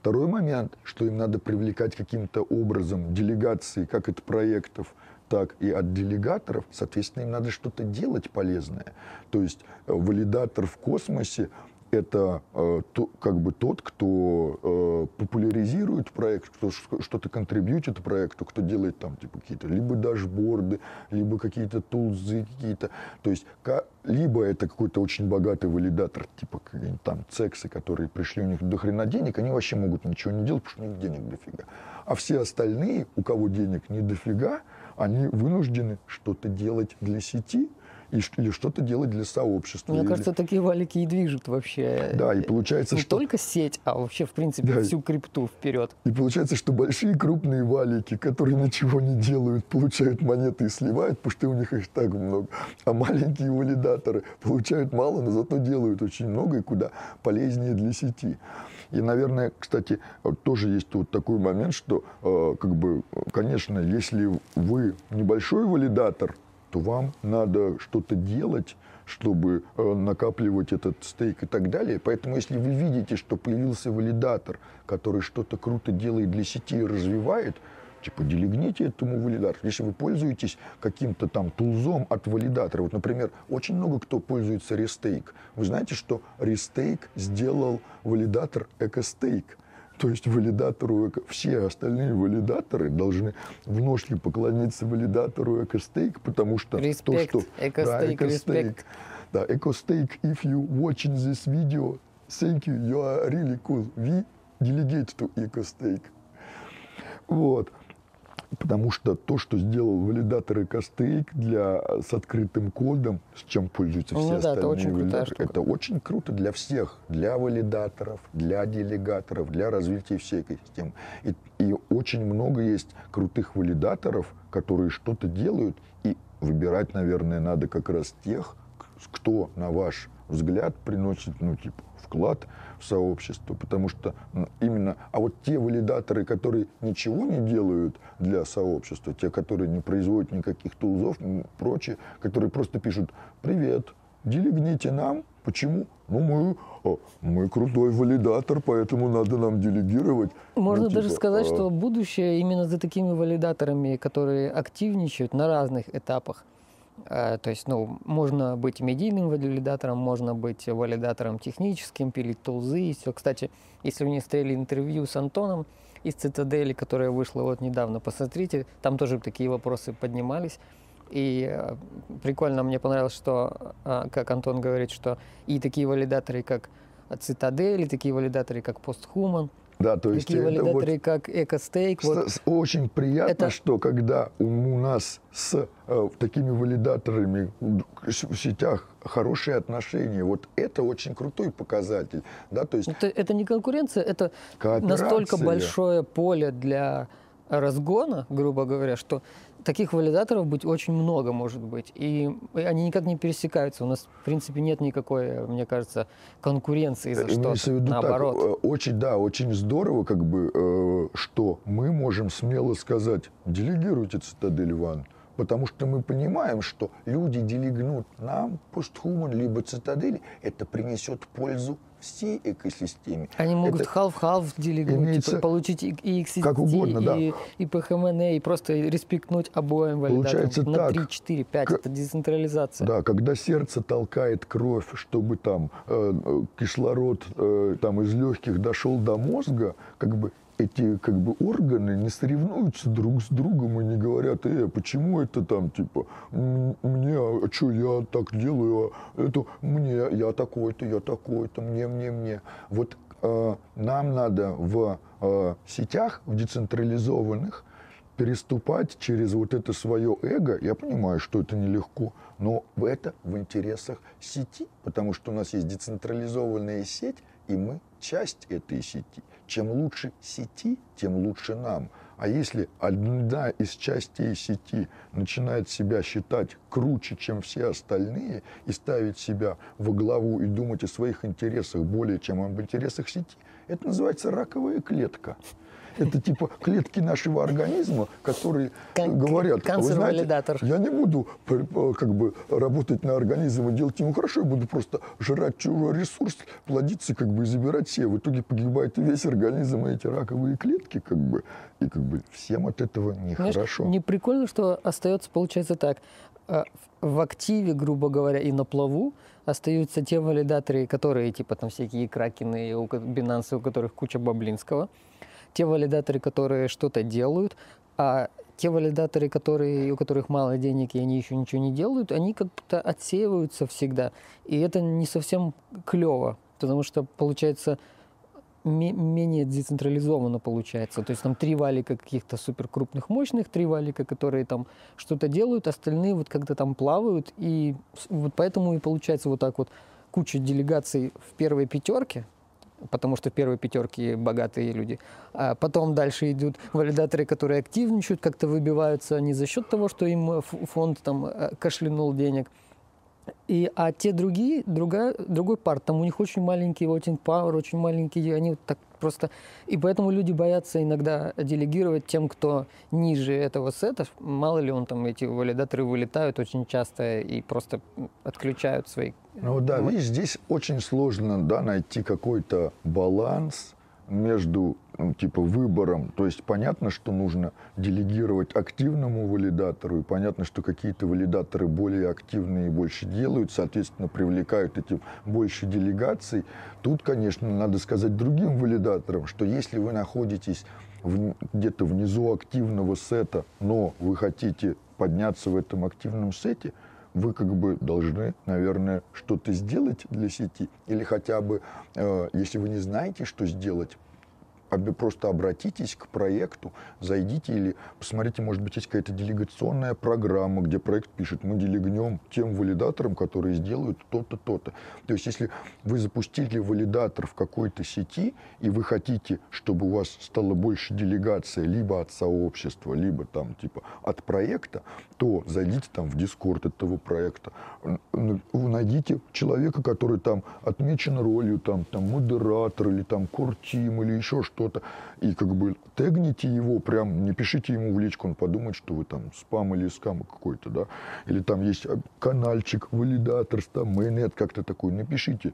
Speaker 2: Второй момент, что им надо привлекать каким-то образом делегации, как от проектов, так и от делегаторов, соответственно, им надо что-то делать полезное. То есть э, валидатор в космосе это э, то, как бы тот, кто э, популяризирует проект, кто что-то контрибьютит проекту, кто делает там типа какие-то либо дашборды, либо какие-то тулзы какие-то. То есть ка- либо это какой-то очень богатый валидатор, типа там цексы, которые пришли, у них до хрена денег, они вообще могут ничего не делать, потому что у них денег дофига. А все остальные, у кого денег не дофига, они вынуждены что-то делать для сети, или что-то делать для сообщества.
Speaker 1: Мне
Speaker 2: или-
Speaker 1: кажется, такие валики и движут вообще.
Speaker 2: Да, и получается,
Speaker 1: не
Speaker 2: что-
Speaker 1: только сеть, а вообще, в принципе,
Speaker 2: Да.
Speaker 1: всю крипту вперед.
Speaker 2: И получается, что большие крупные валики, которые ничего не делают, получают монеты и сливают, потому что у них их так много. А маленькие валидаторы получают мало, но зато делают очень много и куда полезнее для сети. И, наверное, кстати, тоже есть вот такой момент, что, э, как бы, конечно, если вы небольшой валидатор, то вам надо что-то делать, чтобы э, накапливать этот стейк и так далее. Поэтому, если вы видите, что появился валидатор, который что-то круто делает для сети и развивает, Типа, делегните этому валидатору. Если вы пользуетесь каким-то там тулзом от валидатора, вот, например, очень много кто пользуется Restake. Вы знаете, что Restake сделал валидатор EcoStake. То есть валидатору, все остальные валидаторы должны в ножке поклониться валидатору EcoStake, потому что
Speaker 1: Respect.
Speaker 2: то, что...
Speaker 1: EcoStake,
Speaker 2: да,
Speaker 1: respect.
Speaker 2: Да, EcoStake, if you watching this video, thank you, you are really cool. We delegate to EcoStake. Вот. Потому что то, что сделал валидатор EcoStake для, с открытым кодом, с чем пользуются
Speaker 1: Ну
Speaker 2: все
Speaker 1: да, это
Speaker 2: остальные
Speaker 1: очень
Speaker 2: валидаторы, это очень круто для всех, для валидаторов, для делегаторов, для развития всей экосистемы. И, и очень много есть крутых валидаторов, которые что-то делают, и выбирать, наверное, надо как раз тех, кто, на ваш взгляд, приносит, ну, типа, вклад в сообщество, потому что именно, а вот те валидаторы, которые ничего не делают для сообщества, те, которые не производят никаких тулзов, м, прочее, которые просто пишут «Привет, делегните нам». Почему? Ну, мы, о, мы крутой валидатор, поэтому надо нам делегировать.
Speaker 1: Можно
Speaker 2: Ну,
Speaker 1: даже
Speaker 2: типа,
Speaker 1: сказать,
Speaker 2: а,
Speaker 1: что будущее именно за такими валидаторами, которые активничают на разных этапах. Э, То есть, ну, можно быть медийным валидатором, можно быть валидатором техническим, пилить тулзы и все. Кстати, если вы не смотрели интервью с Антоном из Цитадели, которое вышло вот недавно, посмотрите, там тоже такие вопросы поднимались. И э, прикольно, мне понравилось, что, э, как Антон говорит, что и такие валидаторы, как Цитадель, и такие валидаторы, как Posthuman,
Speaker 2: Да, то есть
Speaker 1: такие
Speaker 2: это вот
Speaker 1: как EcoStake, вот
Speaker 2: Очень приятно,
Speaker 1: Это-
Speaker 2: что когда у нас с э, такими валидаторами в сетях хорошие отношения, вот это очень крутой показатель. Да, то есть
Speaker 1: Это, это не конкуренция, это настолько большое поле для разгона, грубо говоря, что таких валидаторов быть очень много может быть. И они никак не пересекаются. У нас, в принципе, нет никакой, мне кажется, конкуренции за
Speaker 2: в
Speaker 1: что-то. Наоборот.
Speaker 2: так, э, очень, да, очень здорово, как бы, э, что мы можем смело сказать, делегируйте цитадель Ван. Потому что мы понимаем, что люди делегнут нам постхуман либо цитадели, это принесет пользу всей экосистеме.
Speaker 1: Они могут half-half
Speaker 2: имеется-
Speaker 1: типа, получить и, и XSD,
Speaker 2: Как угодно, да.
Speaker 1: и, и PHMNA, и просто респектнуть обоим.
Speaker 2: Получается
Speaker 1: На
Speaker 2: так.
Speaker 1: 3, 4, 5.
Speaker 2: К-
Speaker 1: Это децентрализация.
Speaker 2: Да, когда сердце толкает кровь, чтобы там э, э, кислород э, там из легких дошел до мозга, как бы эти как бы органы не соревнуются друг с другом и не говорят, э, почему это там типа мне, а что я так делаю, а это мне, я такой-то, я такой-то, мне, мне, мне. Вот э, нам надо в э, сетях, в децентрализованных, переступать через вот это свое эго, я понимаю, что это нелегко, но это в интересах сети, потому что у нас есть децентрализованная сеть, и мы часть этой сети. Чем лучше сети, тем лучше нам. А если одна из частей сети начинает себя считать круче, чем все остальные, и ставить себя во главу и думать о своих интересах более, чем об интересах сети, это называется раковая клетка. Это типа клетки нашего организма, которые
Speaker 1: Кан-
Speaker 2: говорят, «А вы знаете, я не буду п- как бы работать на организм и делать ему хорошо, я буду просто жрать чужой ресурс, плодиться как бы и забирать все. В итоге погибает весь организм, и эти раковые клетки как бы. И как бы всем от этого нехорошо.
Speaker 1: не прикольно, что остается, получается так, э, в активе, грубо говоря, и на плаву остаются те валидаторы, которые, типа там всякие кракены, у Binance, у которых куча баблинского, те валидаторы, которые что-то делают, а те валидаторы, которые, у которых мало денег и они еще ничего не делают, они как-то отсеиваются всегда. И это не совсем клево, потому что получается ме- менее децентрализованно получается. То есть там три валика каких-то супер крупных, мощных, три валика, которые там что-то делают, остальные вот как-то там плавают. И вот поэтому и получается вот так вот куча делегаций в первой пятерке, потому что в первой пятерке богатые люди. А потом дальше идут валидаторы, которые активничают, как-то выбиваются не за счет того, что им фонд там э, кашлянул денег, и, а те другие, другая, другой парт, там у них очень маленький voting power, очень маленькие, они вот так просто... И поэтому люди боятся иногда делегировать тем, кто ниже этого сета. Мало ли он там, эти валидаторы вылетают очень часто и просто отключают свои...
Speaker 2: Ну да, видишь, здесь очень сложно да, найти какой-то баланс между типа выбором. То есть понятно, что нужно делегировать активному валидатору, и понятно, что какие-то валидаторы более активные и больше делают, соответственно, привлекают этим больше делегаций. Тут, конечно, надо сказать другим валидаторам, что если вы находитесь в, где-то внизу активного сета, но вы хотите подняться в этом активном сете, вы как бы должны, наверное, что-то сделать для сети. Или хотя бы, э, если вы не знаете, что сделать, просто обратитесь к проекту, зайдите или посмотрите, может быть, есть какая-то делегационная программа, где проект пишет, мы делегнем тем валидаторам, которые сделают то-то, то-то. То есть, если вы запустили валидатор в какой-то сети, и вы хотите, чтобы у вас стало больше делегация либо от сообщества, либо там типа от проекта, то зайдите там в Дискорд этого проекта, найдите человека, который там отмечен ролью, там, там модератор или там кортим или еще что что-то, и как бы тегните его, прям не пишите ему в личку, он подумает, что вы там спам или скам какой-то, да, или там есть э, канальчик, валидатор, там, майонет, как-то такой, напишите,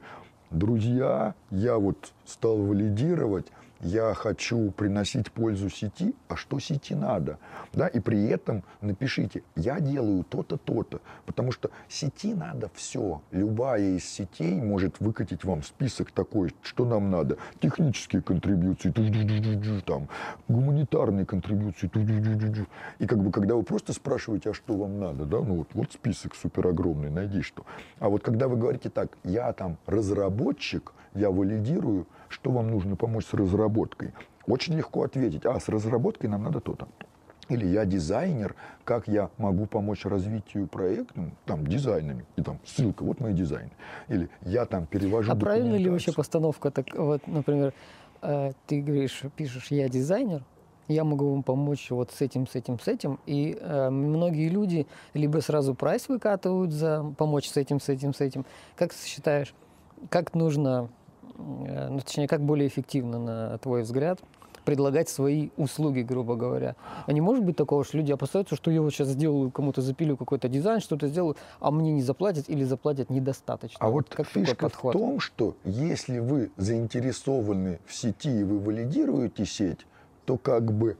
Speaker 2: друзья, я вот стал валидировать, я хочу приносить пользу сети, а что сети надо? Да, и при этом напишите, я делаю то-то, то-то, потому что сети надо все. Любая из сетей может выкатить вам список такой, что нам надо. Технические контрибуции, там, гуманитарные контрибуции, и как бы, когда вы просто спрашиваете, а что вам надо, да, ну вот, вот список супер огромный, найди что. А вот когда вы говорите так, я там разработчик, я валидирую, что вам нужно помочь с разработкой? Очень легко ответить, а, с разработкой нам надо то-то. Или я дизайнер, как я могу помочь развитию проекта, ну, там, дизайнами, и там ссылка, вот мои дизайны. Или я там перевожу
Speaker 1: А правильно ли вообще постановка, так, вот, например, э, ты говоришь, пишешь, я дизайнер, я могу вам помочь вот с этим, с этим, с этим. И э, многие люди либо сразу прайс выкатывают за помочь с этим, с этим, с этим. Как ты считаешь, как нужно ну, точнее, как более эффективно, на твой взгляд, предлагать свои услуги, грубо говоря. А не может быть такого, что люди опасаются, что я вот сейчас сделаю, кому-то запилю какой-то дизайн, что-то сделаю, а мне не заплатят или заплатят недостаточно.
Speaker 2: А вот как фишка в том, что если вы заинтересованы в сети и вы валидируете сеть, то как бы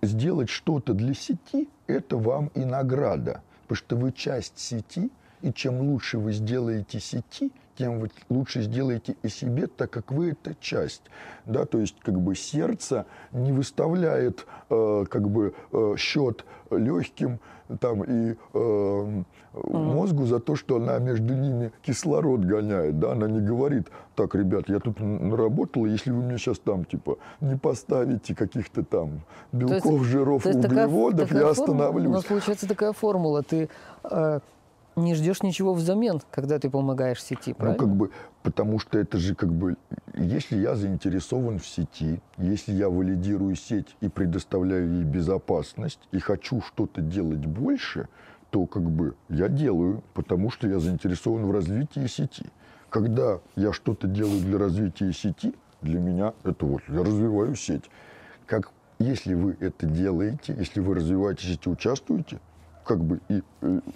Speaker 2: сделать что-то для сети – это вам и награда. Потому что вы часть сети, и чем лучше вы сделаете сети, тем вы лучше сделаете и себе, так как вы это часть. Да? То есть как бы сердце не выставляет э, как бы э, счет легким там, и э, мозгу за то, что она между ними кислород гоняет. Да? Она не говорит, так, ребят, я тут наработала, если вы мне сейчас там типа не поставите каких-то там белков, есть, жиров, углеводов, такая, такая я формула, остановлюсь. У
Speaker 1: нас получается такая формула. Ты э, не ждешь ничего взамен, когда ты помогаешь сети, правильно?
Speaker 2: Ну, как бы, потому что это же как бы, если я заинтересован в сети, если я валидирую сеть и предоставляю ей безопасность, и хочу что-то делать больше, то как бы я делаю, потому что я заинтересован в развитии сети. Когда я что-то делаю для развития сети, для меня это вот, я развиваю сеть. Как если вы это делаете, если вы развиваете сеть и участвуете, как бы и,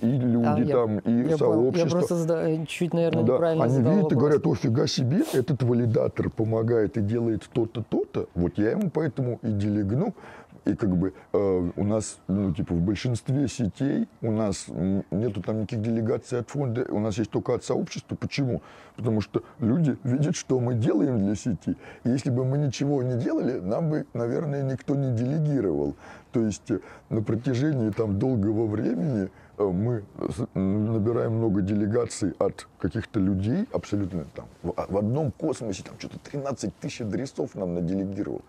Speaker 2: и люди а, там, я, и я сообщество.
Speaker 1: Я просто зада... чуть, наверное, да. неправильно
Speaker 2: Они видят
Speaker 1: вопрос.
Speaker 2: и говорят, офига себе, этот валидатор помогает и делает то-то, то-то. Вот я ему поэтому и делегну. И как бы э, у нас, ну, типа, в большинстве сетей у нас нету там никаких делегаций от фонда, у нас есть только от сообщества. Почему? Потому что люди видят, что мы делаем для сети. И если бы мы ничего не делали, нам бы, наверное, никто не делегировал. То есть э, на протяжении там долгого времени э, мы набираем много делегаций от каких-то людей, абсолютно там, в одном космосе, там что-то 13 тысяч адресов нам наделегировал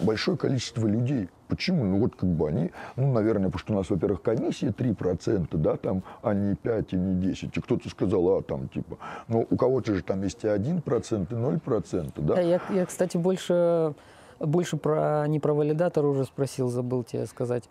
Speaker 2: большое количество людей. Почему? Ну вот как бы они, ну, наверное, потому что у нас, во-первых, комиссия 3%, да, там, а не 5 и не 10. И кто-то сказал, а там типа, ну у кого-то же там есть и 1%, и 0%, да.
Speaker 1: Я, я кстати, больше, больше про, не про валидатор уже спросил, забыл тебе сказать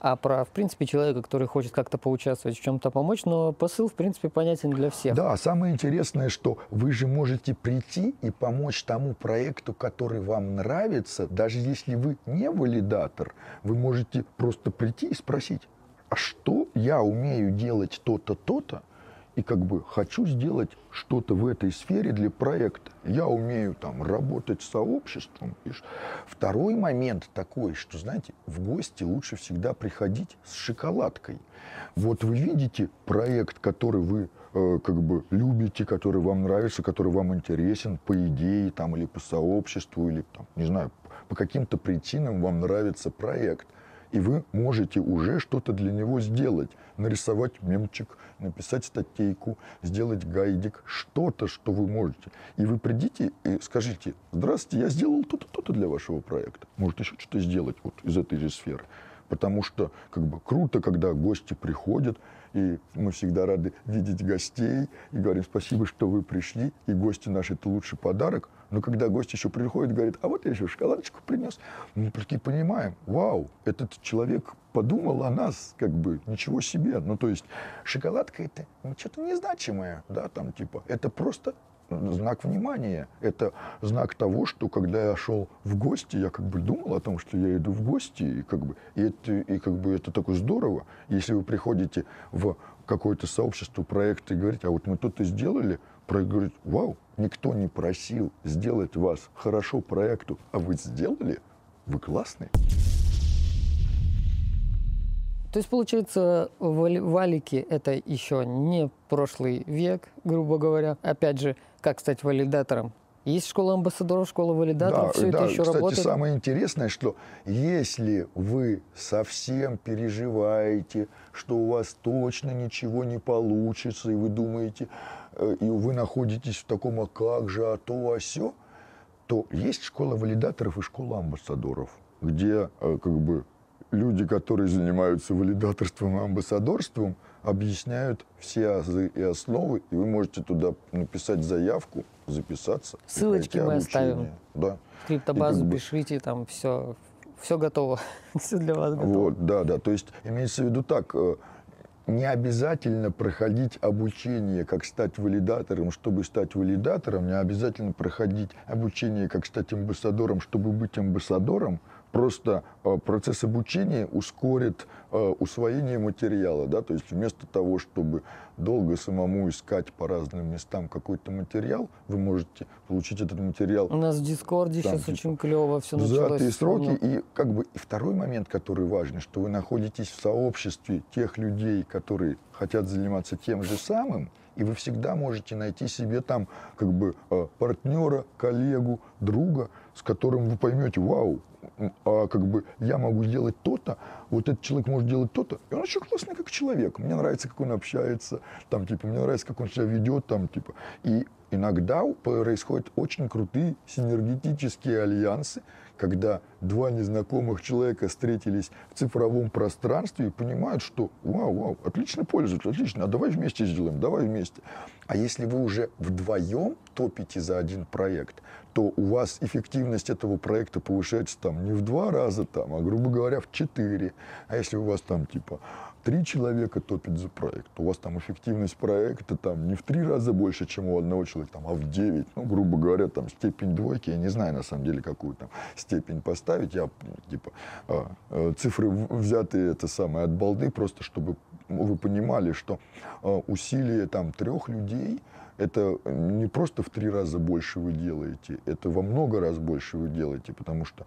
Speaker 1: а про, в принципе, человека, который хочет как-то поучаствовать, в чем-то помочь, но посыл, в принципе, понятен для всех.
Speaker 2: Да, самое интересное, что вы же можете прийти и помочь тому проекту, который вам нравится, даже если вы не валидатор, вы можете просто прийти и спросить, а что я умею делать то-то, то-то, и как бы хочу сделать что-то в этой сфере для проекта. Я умею там работать с сообществом. Второй момент такой, что, знаете, в гости лучше всегда приходить с шоколадкой. Вот вы видите проект, который вы э, как бы любите, который вам нравится, который вам интересен по идее там или по сообществу или там, не знаю, по каким-то причинам вам нравится проект и вы можете уже что-то для него сделать. Нарисовать мемчик, написать статейку, сделать гайдик, что-то, что вы можете. И вы придите и скажите, здравствуйте, я сделал то-то, то-то для вашего проекта. Может еще что-то сделать вот из этой же сферы. Потому что как бы круто, когда гости приходят, и мы всегда рады видеть гостей и говорим спасибо, что вы пришли, и гости наши это лучший подарок. Но когда гость еще приходит, говорит, а вот я еще шоколадочку принес, мы такие понимаем, вау, этот человек подумал о нас, как бы, ничего себе. Ну, то есть, шоколадка это что-то незначимое, да, там, типа, это просто знак внимания. Это знак того, что когда я шел в гости, я как бы думал о том, что я иду в гости, и как бы, и это, и как бы это такое здорово. Если вы приходите в какое-то сообщество, проект и говорите, а вот мы тут и сделали, говорит, вау, никто не просил сделать вас хорошо проекту, а вы сделали, вы классные.
Speaker 1: То есть, получается, валики – это еще не прошлый век, грубо говоря. Опять же, как стать валидатором? Есть школа амбассадоров, школа валидаторов, да, все да, это еще
Speaker 2: кстати,
Speaker 1: работает.
Speaker 2: самое интересное, что если вы совсем переживаете, что у вас точно ничего не получится, и вы думаете, и вы находитесь в таком, а как же, а то, а все, то есть школа валидаторов и школа амбассадоров, где э, как бы люди, которые занимаются валидаторством и амбассадорством, объясняют все азы и основы, и вы можете туда написать заявку, записаться.
Speaker 1: Ссылочки мы оставим.
Speaker 2: Да.
Speaker 1: Криптобазу как бы... пишите, там все, все готово, все для вас готово.
Speaker 2: Вот, да, да. То есть имеется в виду так, э, не обязательно проходить обучение, как стать валидатором, чтобы стать валидатором, не обязательно проходить обучение, как стать амбассадором, чтобы быть амбассадором. Просто э, процесс обучения ускорит э, усвоение материала. Да? То есть вместо того, чтобы долго самому искать по разным местам какой-то материал, вы можете получить этот материал.
Speaker 1: У нас в Дискорде там, сейчас типа, очень клево все началось.
Speaker 2: За сроки. И как бы и второй момент, который важный, что вы находитесь в сообществе тех людей, которые хотят заниматься тем же самым, и вы всегда можете найти себе там как бы э, партнера, коллегу, друга, с которым вы поймете, вау, как бы я могу сделать то-то, вот этот человек может делать то-то, и он еще классный как человек. Мне нравится, как он общается, там, типа, мне нравится, как он себя ведет, там, типа. И иногда происходят очень крутые синергетические альянсы, когда два незнакомых человека встретились в цифровом пространстве и понимают, что вау, вау, отлично пользуются, отлично, а давай вместе сделаем, давай вместе. А если вы уже вдвоем топите за один проект, то у вас эффективность этого проекта повышается там не в два раза, там, а, грубо говоря, в четыре. А если у вас там типа три человека топит за проект, у вас там эффективность проекта там не в три раза больше, чем у одного человека, там, а в девять. Ну, грубо говоря, там степень двойки, я не знаю на самом деле, какую там степень поставить. Я типа а, а, цифры взятые это самое от балды, просто чтобы вы понимали, что а, усилия там трех людей это не просто в три раза больше вы делаете, это во много раз больше вы делаете, потому что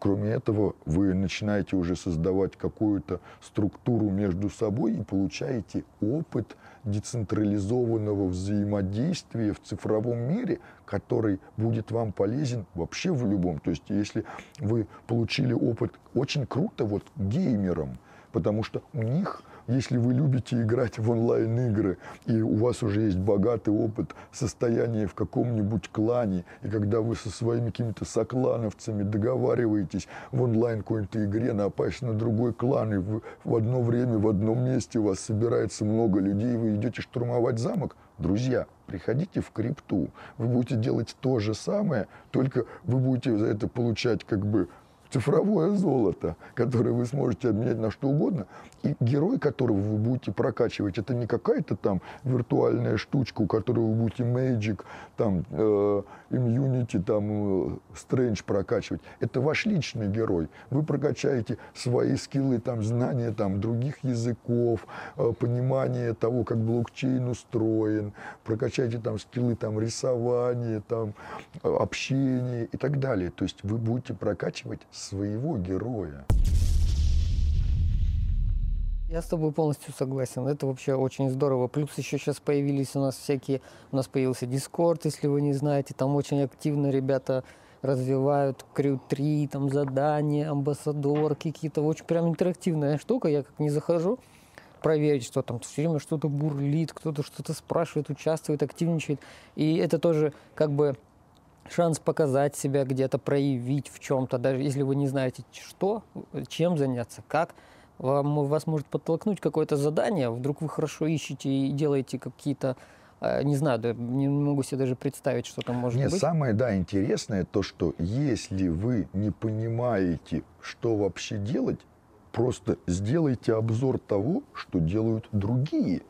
Speaker 2: Кроме этого, вы начинаете уже создавать какую-то структуру между собой и получаете опыт децентрализованного взаимодействия в цифровом мире, который будет вам полезен вообще в любом. То есть, если вы получили опыт очень круто вот геймерам, потому что у них если вы любите играть в онлайн-игры, и у вас уже есть богатый опыт состояния в каком-нибудь клане, и когда вы со своими какими-то соклановцами договариваетесь в онлайн какой-то игре напасть на другой клан, и вы в одно время в одном месте у вас собирается много людей, и вы идете штурмовать замок, друзья, приходите в крипту, вы будете делать то же самое, только вы будете за это получать как бы цифровое золото, которое вы сможете обменять на что угодно. И герой, которого вы будете прокачивать, это не какая-то там виртуальная штучка, у которой вы будете Magic, там, э, Immunity, там, э, Strange прокачивать. Это ваш личный герой. Вы прокачаете свои скиллы, там, знания там, других языков, э, понимание того, как блокчейн устроен, прокачаете там скиллы там, рисования, там, общения и так далее. То есть вы будете прокачивать своего героя.
Speaker 1: Я с тобой полностью согласен. Это вообще очень здорово. Плюс еще сейчас появились у нас всякие... У нас появился Discord, если вы не знаете. Там очень активно ребята развивают Crew 3, там задания, амбассадор, какие-то. Очень прям интерактивная штука. Я как не захожу, проверить, что там все время что-то бурлит, кто-то что-то спрашивает, участвует, активничает. И это тоже как бы шанс показать себя где-то, проявить в чем-то, даже если вы не знаете, что, чем заняться, как – вам, вас может подтолкнуть какое-то задание, вдруг вы хорошо ищете и делаете какие-то э, не знаю, да, не могу себе даже представить, что там может
Speaker 2: Нет,
Speaker 1: быть.
Speaker 2: самое, да, интересное то, что если вы не понимаете, что вообще делать, просто сделайте обзор того, что делают другие.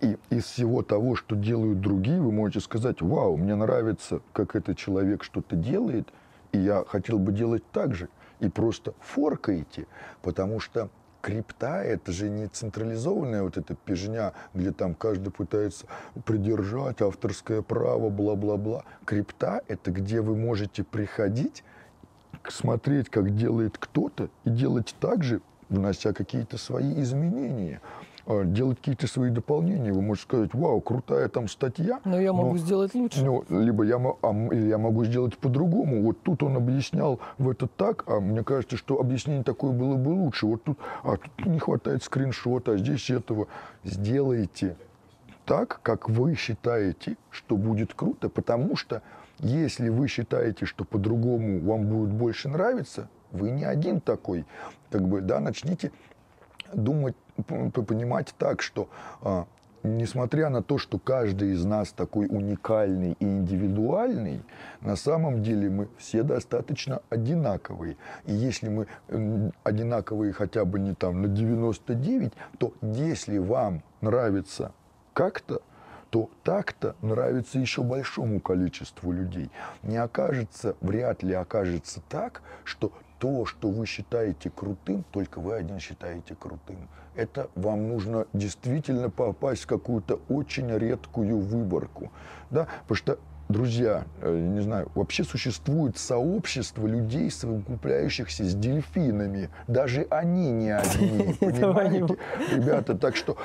Speaker 2: И из всего того, что делают другие, вы можете сказать, вау, мне нравится, как этот человек что-то делает, и я хотел бы делать так же. И просто форкаете, потому что крипта это же не централизованная вот эта пижня, где там каждый пытается придержать авторское право, бла-бла-бла. Крипта это где вы можете приходить, смотреть, как делает кто-то, и делать так же, внося какие-то свои изменения. А, делать какие-то свои дополнения. Вы можете сказать, вау, крутая там статья.
Speaker 1: Но я могу но, сделать лучше.
Speaker 2: Ну, либо я, а, я могу сделать по-другому. Вот тут он объяснял в это так, а мне кажется, что объяснение такое было бы лучше. Вот тут, а тут не хватает скриншота, а здесь этого. Сделайте так, как вы считаете, что будет круто, потому что если вы считаете, что по-другому вам будет больше нравиться, вы не один такой. Как бы, да, начните думать понимать так, что а, несмотря на то, что каждый из нас такой уникальный и индивидуальный, на самом деле мы все достаточно одинаковые. И если мы одинаковые хотя бы не там на 99, то если вам нравится как-то, то так-то нравится еще большому количеству людей. Не окажется, вряд ли окажется так, что то, что вы считаете крутым, только вы один считаете крутым. Это вам нужно действительно попасть в какую-то очень редкую выборку. Да? Потому что друзья, э, не знаю, вообще существует сообщество людей, совокупляющихся с дельфинами. Даже они не одни, понимаете? Ребята, так что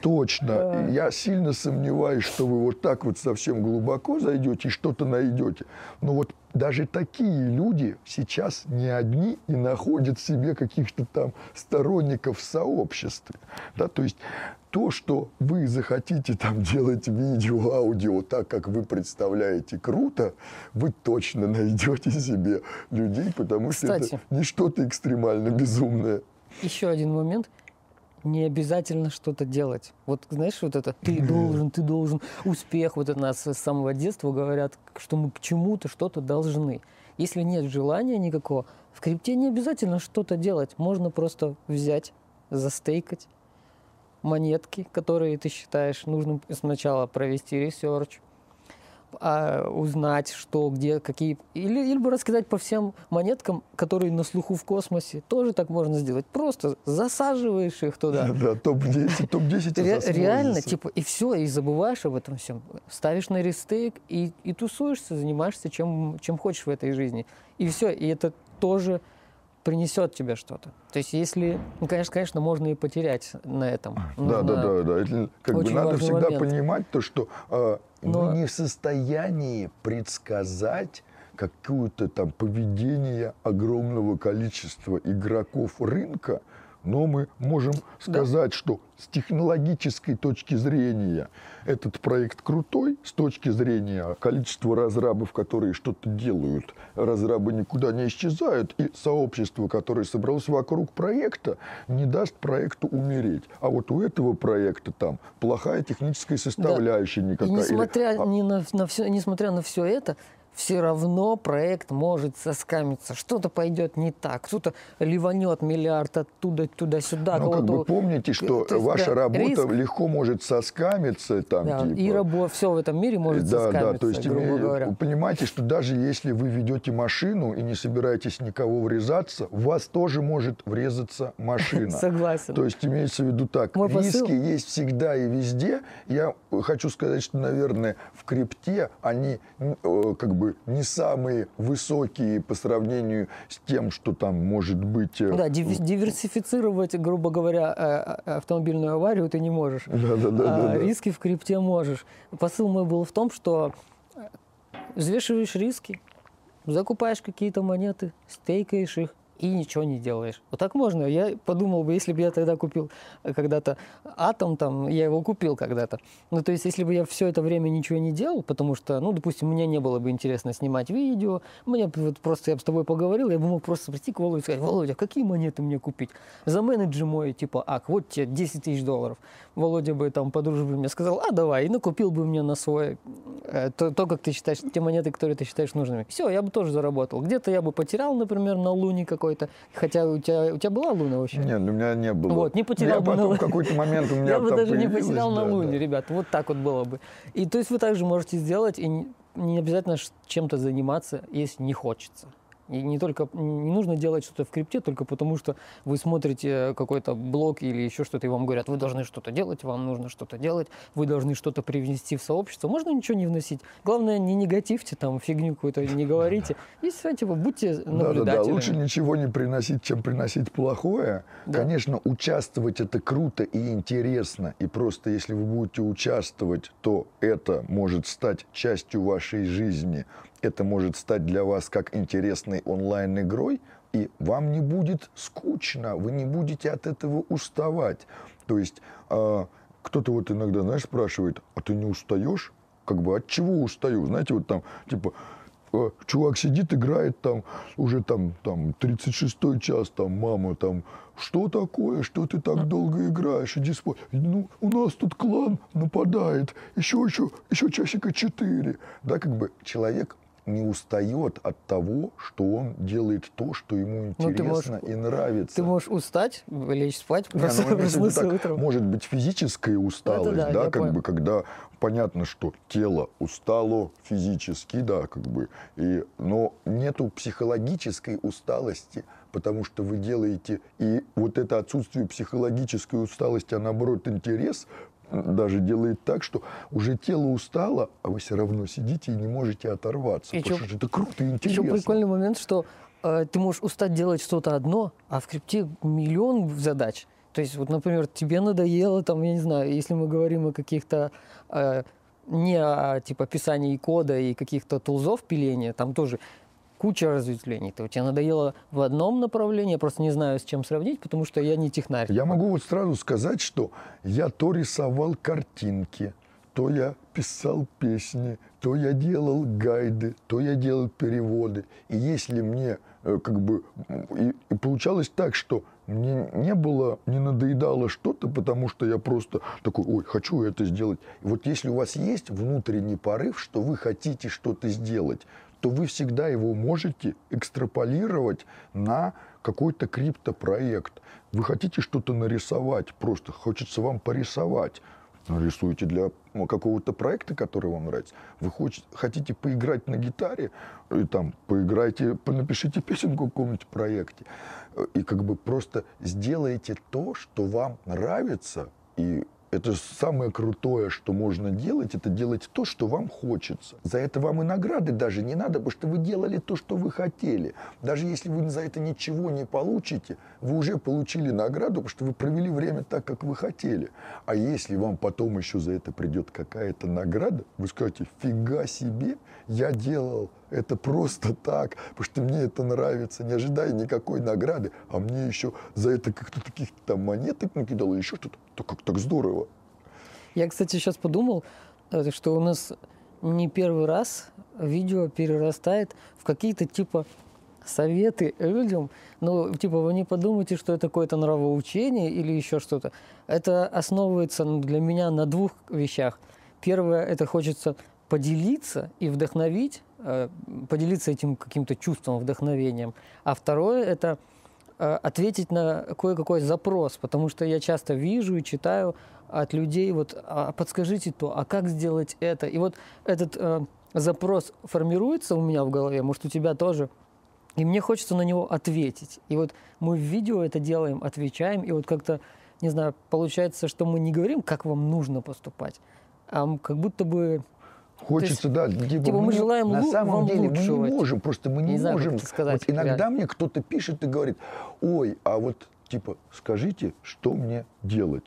Speaker 2: Точно. Я сильно сомневаюсь, что вы вот так вот совсем глубоко зайдете и что-то найдете. Но вот даже такие люди сейчас не одни и находят себе каких-то там сторонников в сообществе. Да? То есть то, что вы захотите там делать видео, аудио так, как вы представляете круто, вы точно найдете себе людей, потому Кстати, что это не что-то экстремально безумное.
Speaker 1: Еще один момент – не обязательно что-то делать. Вот знаешь, вот это ты должен, ты должен, успех, вот это нас с самого детства говорят, что мы к чему-то что-то должны. Если нет желания никакого, в крипте не обязательно что-то делать. Можно просто взять, застейкать монетки, которые ты считаешь нужным сначала провести research, а, узнать, что, где, какие... Или, или рассказать по всем монеткам, которые на слуху в космосе. Тоже так можно сделать. Просто засаживаешь их туда.
Speaker 2: Да, топ-10, топ-10 Ре-
Speaker 1: Реально, типа, и все, и забываешь об этом всем. Ставишь на restake и, и тусуешься, занимаешься чем, чем хочешь в этой жизни. И все, и это тоже принесет тебе что-то. То есть, если, ну, конечно, конечно, можно и потерять на этом.
Speaker 2: Да, да, да, да. Это, как бы надо всегда момент. понимать то, что э, Но... вы не в состоянии предсказать какое-то там поведение огромного количества игроков рынка, но мы можем сказать, да. что с технологической точки зрения этот проект крутой, с точки зрения количества разрабов, которые что-то делают. Разрабы никуда не исчезают, и сообщество, которое собралось вокруг проекта, не даст проекту умереть. А вот у этого проекта там плохая техническая составляющая да. никакая. И
Speaker 1: несмотря, Или... не на, на все, несмотря на все это, все равно проект может соскамиться. Что-то пойдет не так, кто-то ливанет миллиард оттуда, туда-сюда.
Speaker 2: Ну, как бы помните, что
Speaker 1: То есть,
Speaker 2: ваша
Speaker 1: да,
Speaker 2: работа
Speaker 1: риск.
Speaker 2: легко может соскамиться там,
Speaker 1: Да,
Speaker 2: типа.
Speaker 1: и рабо, все в этом мире может
Speaker 2: да,
Speaker 1: соскамиться,
Speaker 2: да, то есть
Speaker 1: грубо
Speaker 2: име-
Speaker 1: говоря.
Speaker 2: вы понимаете, что даже если вы ведете машину и не собираетесь никого врезаться, в вас тоже может врезаться машина.
Speaker 1: Согласен.
Speaker 2: То есть имеется в виду так,
Speaker 1: Мой посыл-
Speaker 2: риски есть всегда и везде. Я хочу сказать, что, наверное, в крипте они э, как бы не самые высокие по сравнению с тем, что там может быть. э,
Speaker 1: Да, див- диверсифицировать, грубо говоря, э, э, автомобильную аварию ты не можешь.
Speaker 2: Да-да-да,
Speaker 1: А
Speaker 2: да-да.
Speaker 1: риски в крипте можешь. Посыл мой был в том, что взвешиваешь риски, закупаешь какие-то монеты, стейкаешь их и ничего не делаешь. Вот так можно. Я подумал бы, если бы я тогда купил э, когда-то атом, там, я его купил когда-то. Ну, то есть, если бы я все это время ничего не делал, потому что, ну, допустим, мне не было бы интересно снимать видео, мне вот просто я бы с тобой поговорил, я бы мог просто прийти к Володе и сказать, Володя, какие монеты мне купить? За менеджер мой, типа, ак, вот тебе 10 тысяч долларов. Володя бы там по дружбе мне сказал, а давай, и накупил бы мне на свой, э, то, то, как ты считаешь, те монеты, которые ты считаешь нужными. Все, я бы тоже заработал. Где-то я бы потерял, например, на луне какой-то, хотя у тебя, у тебя была луна вообще?
Speaker 2: Нет, у меня не было.
Speaker 1: Вот, не потерял
Speaker 2: Я
Speaker 1: бы
Speaker 2: потом в какой-то момент у меня
Speaker 1: Я бы даже не потерял на Луне,
Speaker 2: да.
Speaker 1: ребят. Вот так вот было бы. И то есть вы также можете сделать, и не, обязательно чем-то заниматься, если не хочется. И не только не нужно делать что-то в крипте только потому, что вы смотрите какой-то блог или еще что-то, и вам говорят, вы должны что-то делать, вам нужно что-то делать, вы должны что-то привнести в сообщество. Можно ничего не вносить. Главное, не негативьте, там фигню какую-то не говорите. И все, типа, будьте наблюдателями.
Speaker 2: лучше ничего не приносить, чем приносить плохое.
Speaker 1: Да.
Speaker 2: Конечно, участвовать это круто и интересно. И просто если вы будете участвовать, то это может стать частью вашей жизни. Это может стать для вас как интересной онлайн-игрой, и вам не будет скучно, вы не будете от этого уставать. То есть а, кто-то вот иногда, знаешь, спрашивает, а ты не устаешь? Как бы от чего устаю? Знаете, вот там, типа, э, чувак сидит, играет там, уже там, там 36 час, там, мама, там, что такое, что ты так долго играешь, иди спать. Ну, у нас тут клан нападает, еще, еще, еще часика 4. Да, как бы человек не устает от того, что он делает то, что ему
Speaker 1: Ну, ты можешь-
Speaker 2: интересно и нравится.
Speaker 1: Ты можешь устать, лечь спать,
Speaker 2: Не,
Speaker 1: просто
Speaker 2: ну, имеется в виду
Speaker 1: проснуться
Speaker 2: так,
Speaker 1: утром.
Speaker 2: Может быть физическая усталость,
Speaker 1: да,
Speaker 2: да,
Speaker 1: я
Speaker 2: как
Speaker 1: понял.
Speaker 2: бы, когда понятно, что тело устало физически, да, как бы, и, но нету психологической усталости, потому что вы делаете, и вот это отсутствие психологической усталости, а наоборот интерес, даже делает так, что уже тело устало, а вы все равно сидите и не можете оторваться.
Speaker 1: И
Speaker 2: потому что это круто и
Speaker 1: Еще
Speaker 2: интересно.
Speaker 1: прикольный момент, что э, ты можешь устать делать что-то одно, а в крипте миллион задач. То есть, вот, например, тебе надоело, там, я не знаю, если мы говорим о каких-то э, не о типа писании кода и каких-то тулзов пиления, там тоже куча разветвлений. То тебе надоело в одном направлении, я просто не знаю, с чем сравнить, потому что я не технарь.
Speaker 2: Я могу вот сразу сказать, что я то рисовал картинки, то я писал песни, то я делал гайды, то я делал переводы. И если мне э, как бы и, и получалось так, что мне не было, не надоедало что-то, потому что я просто такой, ой, хочу это сделать. И вот если у вас есть внутренний порыв, что вы хотите что-то сделать, то вы всегда его можете экстраполировать на какой-то криптопроект. Вы хотите что-то нарисовать, просто хочется вам порисовать. Нарисуйте для ну, какого-то проекта, который вам нравится. Вы хотите поиграть на гитаре, и там поиграйте, по- напишите песенку в каком-нибудь проекте. Э, И как бы просто сделайте то, что вам нравится, и это самое крутое, что можно делать, это делать то, что вам хочется. За это вам и награды даже не надо, потому что вы делали то, что вы хотели. Даже если вы за это ничего не получите, вы уже получили награду, потому что вы провели время так, как вы хотели. А если вам потом еще за это придет какая-то награда, вы скажете, фига себе, я делал это просто так, потому что мне это нравится, не ожидая никакой награды, а мне еще за это как-то таких там монеток накидал или еще что-то. То как так здорово.
Speaker 1: Я, кстати, сейчас подумал, э, что у нас не первый раз видео перерастает в какие-то типа советы людям. Ну, типа, вы не подумайте, что это какое-то нравоучение или еще что-то. Это основывается ну, для меня на двух вещах. Первое, это хочется поделиться и вдохновить э, поделиться этим каким-то чувством, вдохновением. А второе – это э, ответить на кое-какой запрос, потому что я часто вижу и читаю от людей, вот, а подскажите то, а как сделать это? И вот этот э, запрос формируется у меня в голове, может, у тебя тоже, и мне хочется на него ответить. И вот мы в видео это делаем, отвечаем, и вот как-то, не знаю, получается, что мы не говорим, как вам нужно поступать, а как будто бы
Speaker 2: Хочется,
Speaker 1: да.
Speaker 2: Типа,
Speaker 1: типа мы желаем
Speaker 2: на
Speaker 1: лу-
Speaker 2: самом деле
Speaker 1: лучшего.
Speaker 2: мы не можем, просто мы не,
Speaker 1: Не знаю,
Speaker 2: можем.
Speaker 1: это сказать,
Speaker 2: вот иногда
Speaker 1: реально.
Speaker 2: мне кто-то пишет и говорит, ой, а вот типа скажите, что мне делать?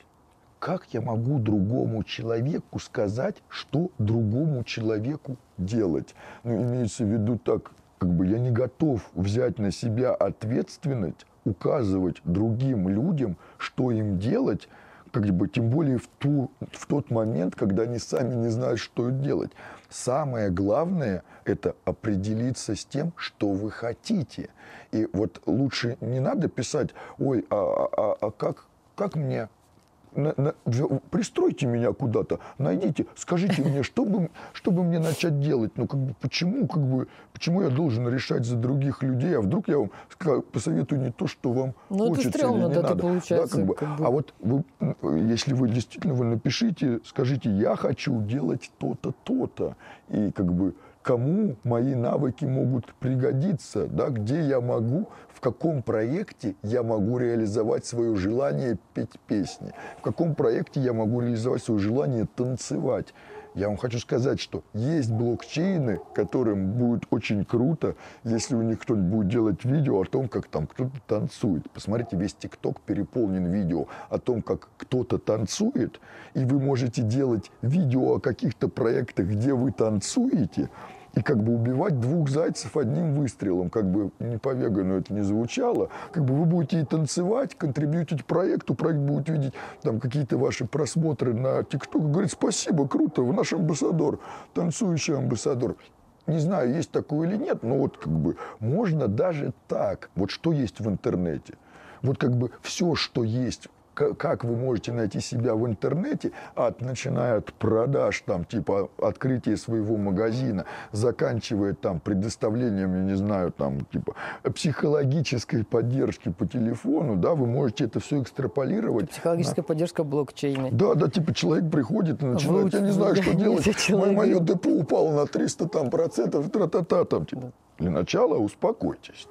Speaker 2: Как я могу другому человеку сказать, что другому человеку делать? Ну, имеется в виду так, как бы я не готов взять на себя ответственность, указывать другим людям, что им делать, как бы, тем более в, ту, в тот момент, когда они сами не знают, что делать. Самое главное – это определиться с тем, что вы хотите. И вот лучше не надо писать, ой, а, а- а- а как, как мне на- на- пристройте меня куда-то, найдите, скажите мне, что бы, что бы мне начать делать, ну, как бы, почему, как бы, почему я должен решать за других людей, а вдруг я вам посоветую не то, что вам
Speaker 1: Ну, это
Speaker 2: хочется
Speaker 1: стрёмно,
Speaker 2: или не
Speaker 1: да,
Speaker 2: надо.
Speaker 1: получается,
Speaker 2: как бы.
Speaker 1: как бы-
Speaker 2: А вот вы, если вы действительно, вы напишите, скажите, я хочу делать то-то, то-то, и как бы кому мои навыки могут пригодиться, да, где я могу, в каком проекте я могу реализовать свое желание петь песни, в каком проекте я могу реализовать свое желание танцевать. Я вам хочу сказать, что есть блокчейны, которым будет очень круто, если у них кто-нибудь будет делать видео о том, как там кто-то танцует. Посмотрите, весь ТикТок переполнен видео о том, как кто-то танцует, и вы можете делать видео о каких-то проектах, где вы танцуете, и как бы убивать двух зайцев одним выстрелом, как бы не по вегану это не звучало, как бы вы будете и танцевать, контрибьютить проекту, проект будет видеть там какие-то ваши просмотры на ТикТок, говорит, спасибо, круто, вы наш амбассадор, танцующий амбассадор. Не знаю, есть такое или нет, но вот как бы можно даже так. Вот что есть в интернете. Вот как бы все, что есть как вы можете найти себя в интернете, от, начиная от продаж, там, типа открытия своего магазина, заканчивая там предоставлением, я не знаю, там, типа психологической поддержки по телефону, да, вы можете это все экстраполировать.
Speaker 1: Психологическая поддержка блокчейна.
Speaker 2: Да, да, типа человек приходит и начинает, я не знаю, что делать,
Speaker 1: человека.
Speaker 2: мое депо упало на 300 там, процентов, тра-та-та, там, типа. Для начала успокойтесь.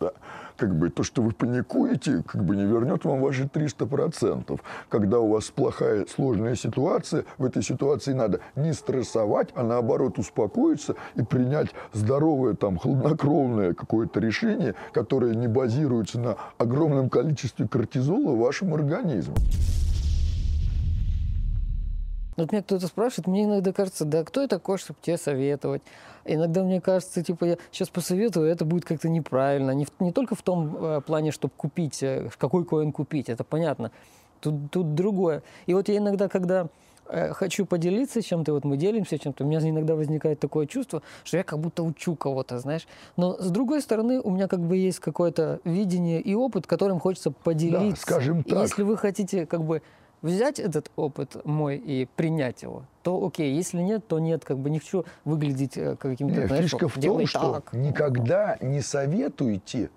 Speaker 2: Да. Как бы то, что вы паникуете, как бы не вернет вам ваши 300 процентов. Когда у вас плохая, сложная ситуация, в этой ситуации надо не стрессовать, а наоборот успокоиться и принять здоровое, там, хладнокровное какое-то решение, которое не базируется на огромном количестве кортизола в вашем организме.
Speaker 1: Вот меня кто-то спрашивает, мне иногда кажется, да кто я такой, чтобы тебе советовать? Иногда мне кажется, типа, я сейчас посоветую, это будет как-то неправильно. Не, не только в том э, плане, чтобы купить, э, какой коин купить, это понятно. Тут, тут другое. И вот я иногда, когда э, хочу поделиться чем-то, вот мы делимся чем-то, у меня иногда возникает такое чувство, что я как будто учу кого-то, знаешь. Но с другой стороны, у меня как бы есть какое-то видение и опыт, которым хочется поделиться.
Speaker 2: скажем
Speaker 1: И
Speaker 2: так.
Speaker 1: если вы хотите как бы взять этот опыт мой и принять его, то окей. Если нет, то нет. Как бы не хочу выглядеть э, каким-то, знаешь,
Speaker 2: фишка в том,
Speaker 1: «Делай
Speaker 2: что
Speaker 1: так».
Speaker 2: никогда не советуйте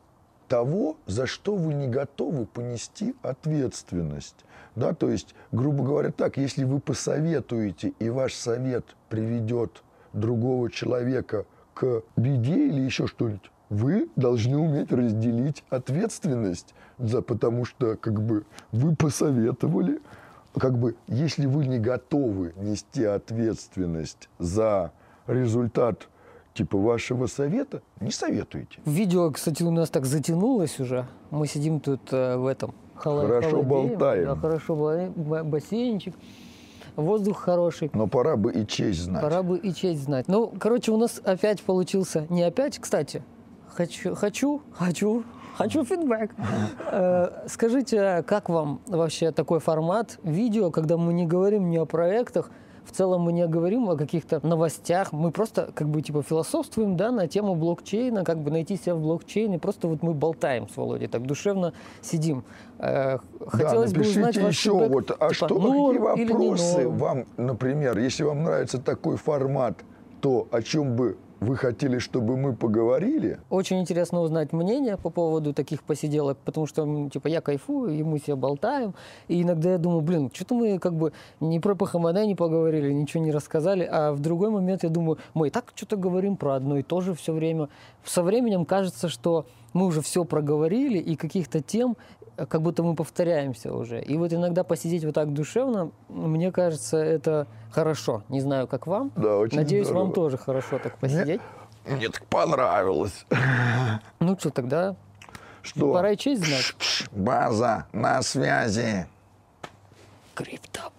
Speaker 2: того, за что вы не готовы понести ответственность. Да, то есть, грубо говоря, так, если вы посоветуете, и ваш совет приведет другого человека к беде или еще что-нибудь, вы должны уметь разделить ответственность, за, потому что как бы вы посоветовали, как бы если вы не готовы нести ответственность за результат типа вашего совета, не советуйте.
Speaker 1: Видео, кстати, у нас так затянулось уже. Мы сидим тут э, в этом холо-
Speaker 2: Хорошо
Speaker 1: холодеем.
Speaker 2: болтаем.
Speaker 1: Да, хорошо болтаем. Ба- бассейнчик. Воздух хороший.
Speaker 2: Но пора бы и честь знать.
Speaker 1: Пора бы и честь знать. Ну, короче, у нас опять получился... Не опять, кстати. Хочу, хочу, хочу, хочу фидбэк. Э, Скажите, как вам вообще такой формат видео, когда мы не говорим ни о проектах, в целом мы не говорим о каких-то новостях, мы просто как бы типа философствуем, да, на тему блокчейна, как бы найти себя в блокчейне, просто вот мы болтаем с Володей, так душевно сидим. Э, Хотелось бы
Speaker 2: напишите
Speaker 1: узнать ваш
Speaker 2: еще,
Speaker 1: фидбэк,
Speaker 2: вот, а
Speaker 1: типа,
Speaker 2: что, какие
Speaker 1: не
Speaker 2: вопросы вам, например, если вам нравится такой формат, то о чем бы Вы хотели, чтобы мы поговорили?
Speaker 1: Очень интересно узнать мнение по поводу таких посиделок, потому что, типа, я кайфую, и мы все болтаем, и иногда я думаю, блин, что-то мы как бы ни про Пахамада не поговорили, ничего не рассказали, а в другой момент я думаю, мы и так что-то говорим про одно и то же все время. Со временем кажется, что мы уже все проговорили, и каких-то тем э, как будто мы повторяемся уже. И вот иногда посидеть вот так душевно, мне кажется, это хорошо. Не знаю, как вам.
Speaker 2: Да, очень
Speaker 1: Надеюсь,
Speaker 2: здорово.
Speaker 1: вам тоже хорошо так посидеть.
Speaker 2: Мне так понравилось.
Speaker 1: Ну что, тогда
Speaker 2: Что?
Speaker 1: пора и честь знать.
Speaker 2: База на связи.
Speaker 1: Крипто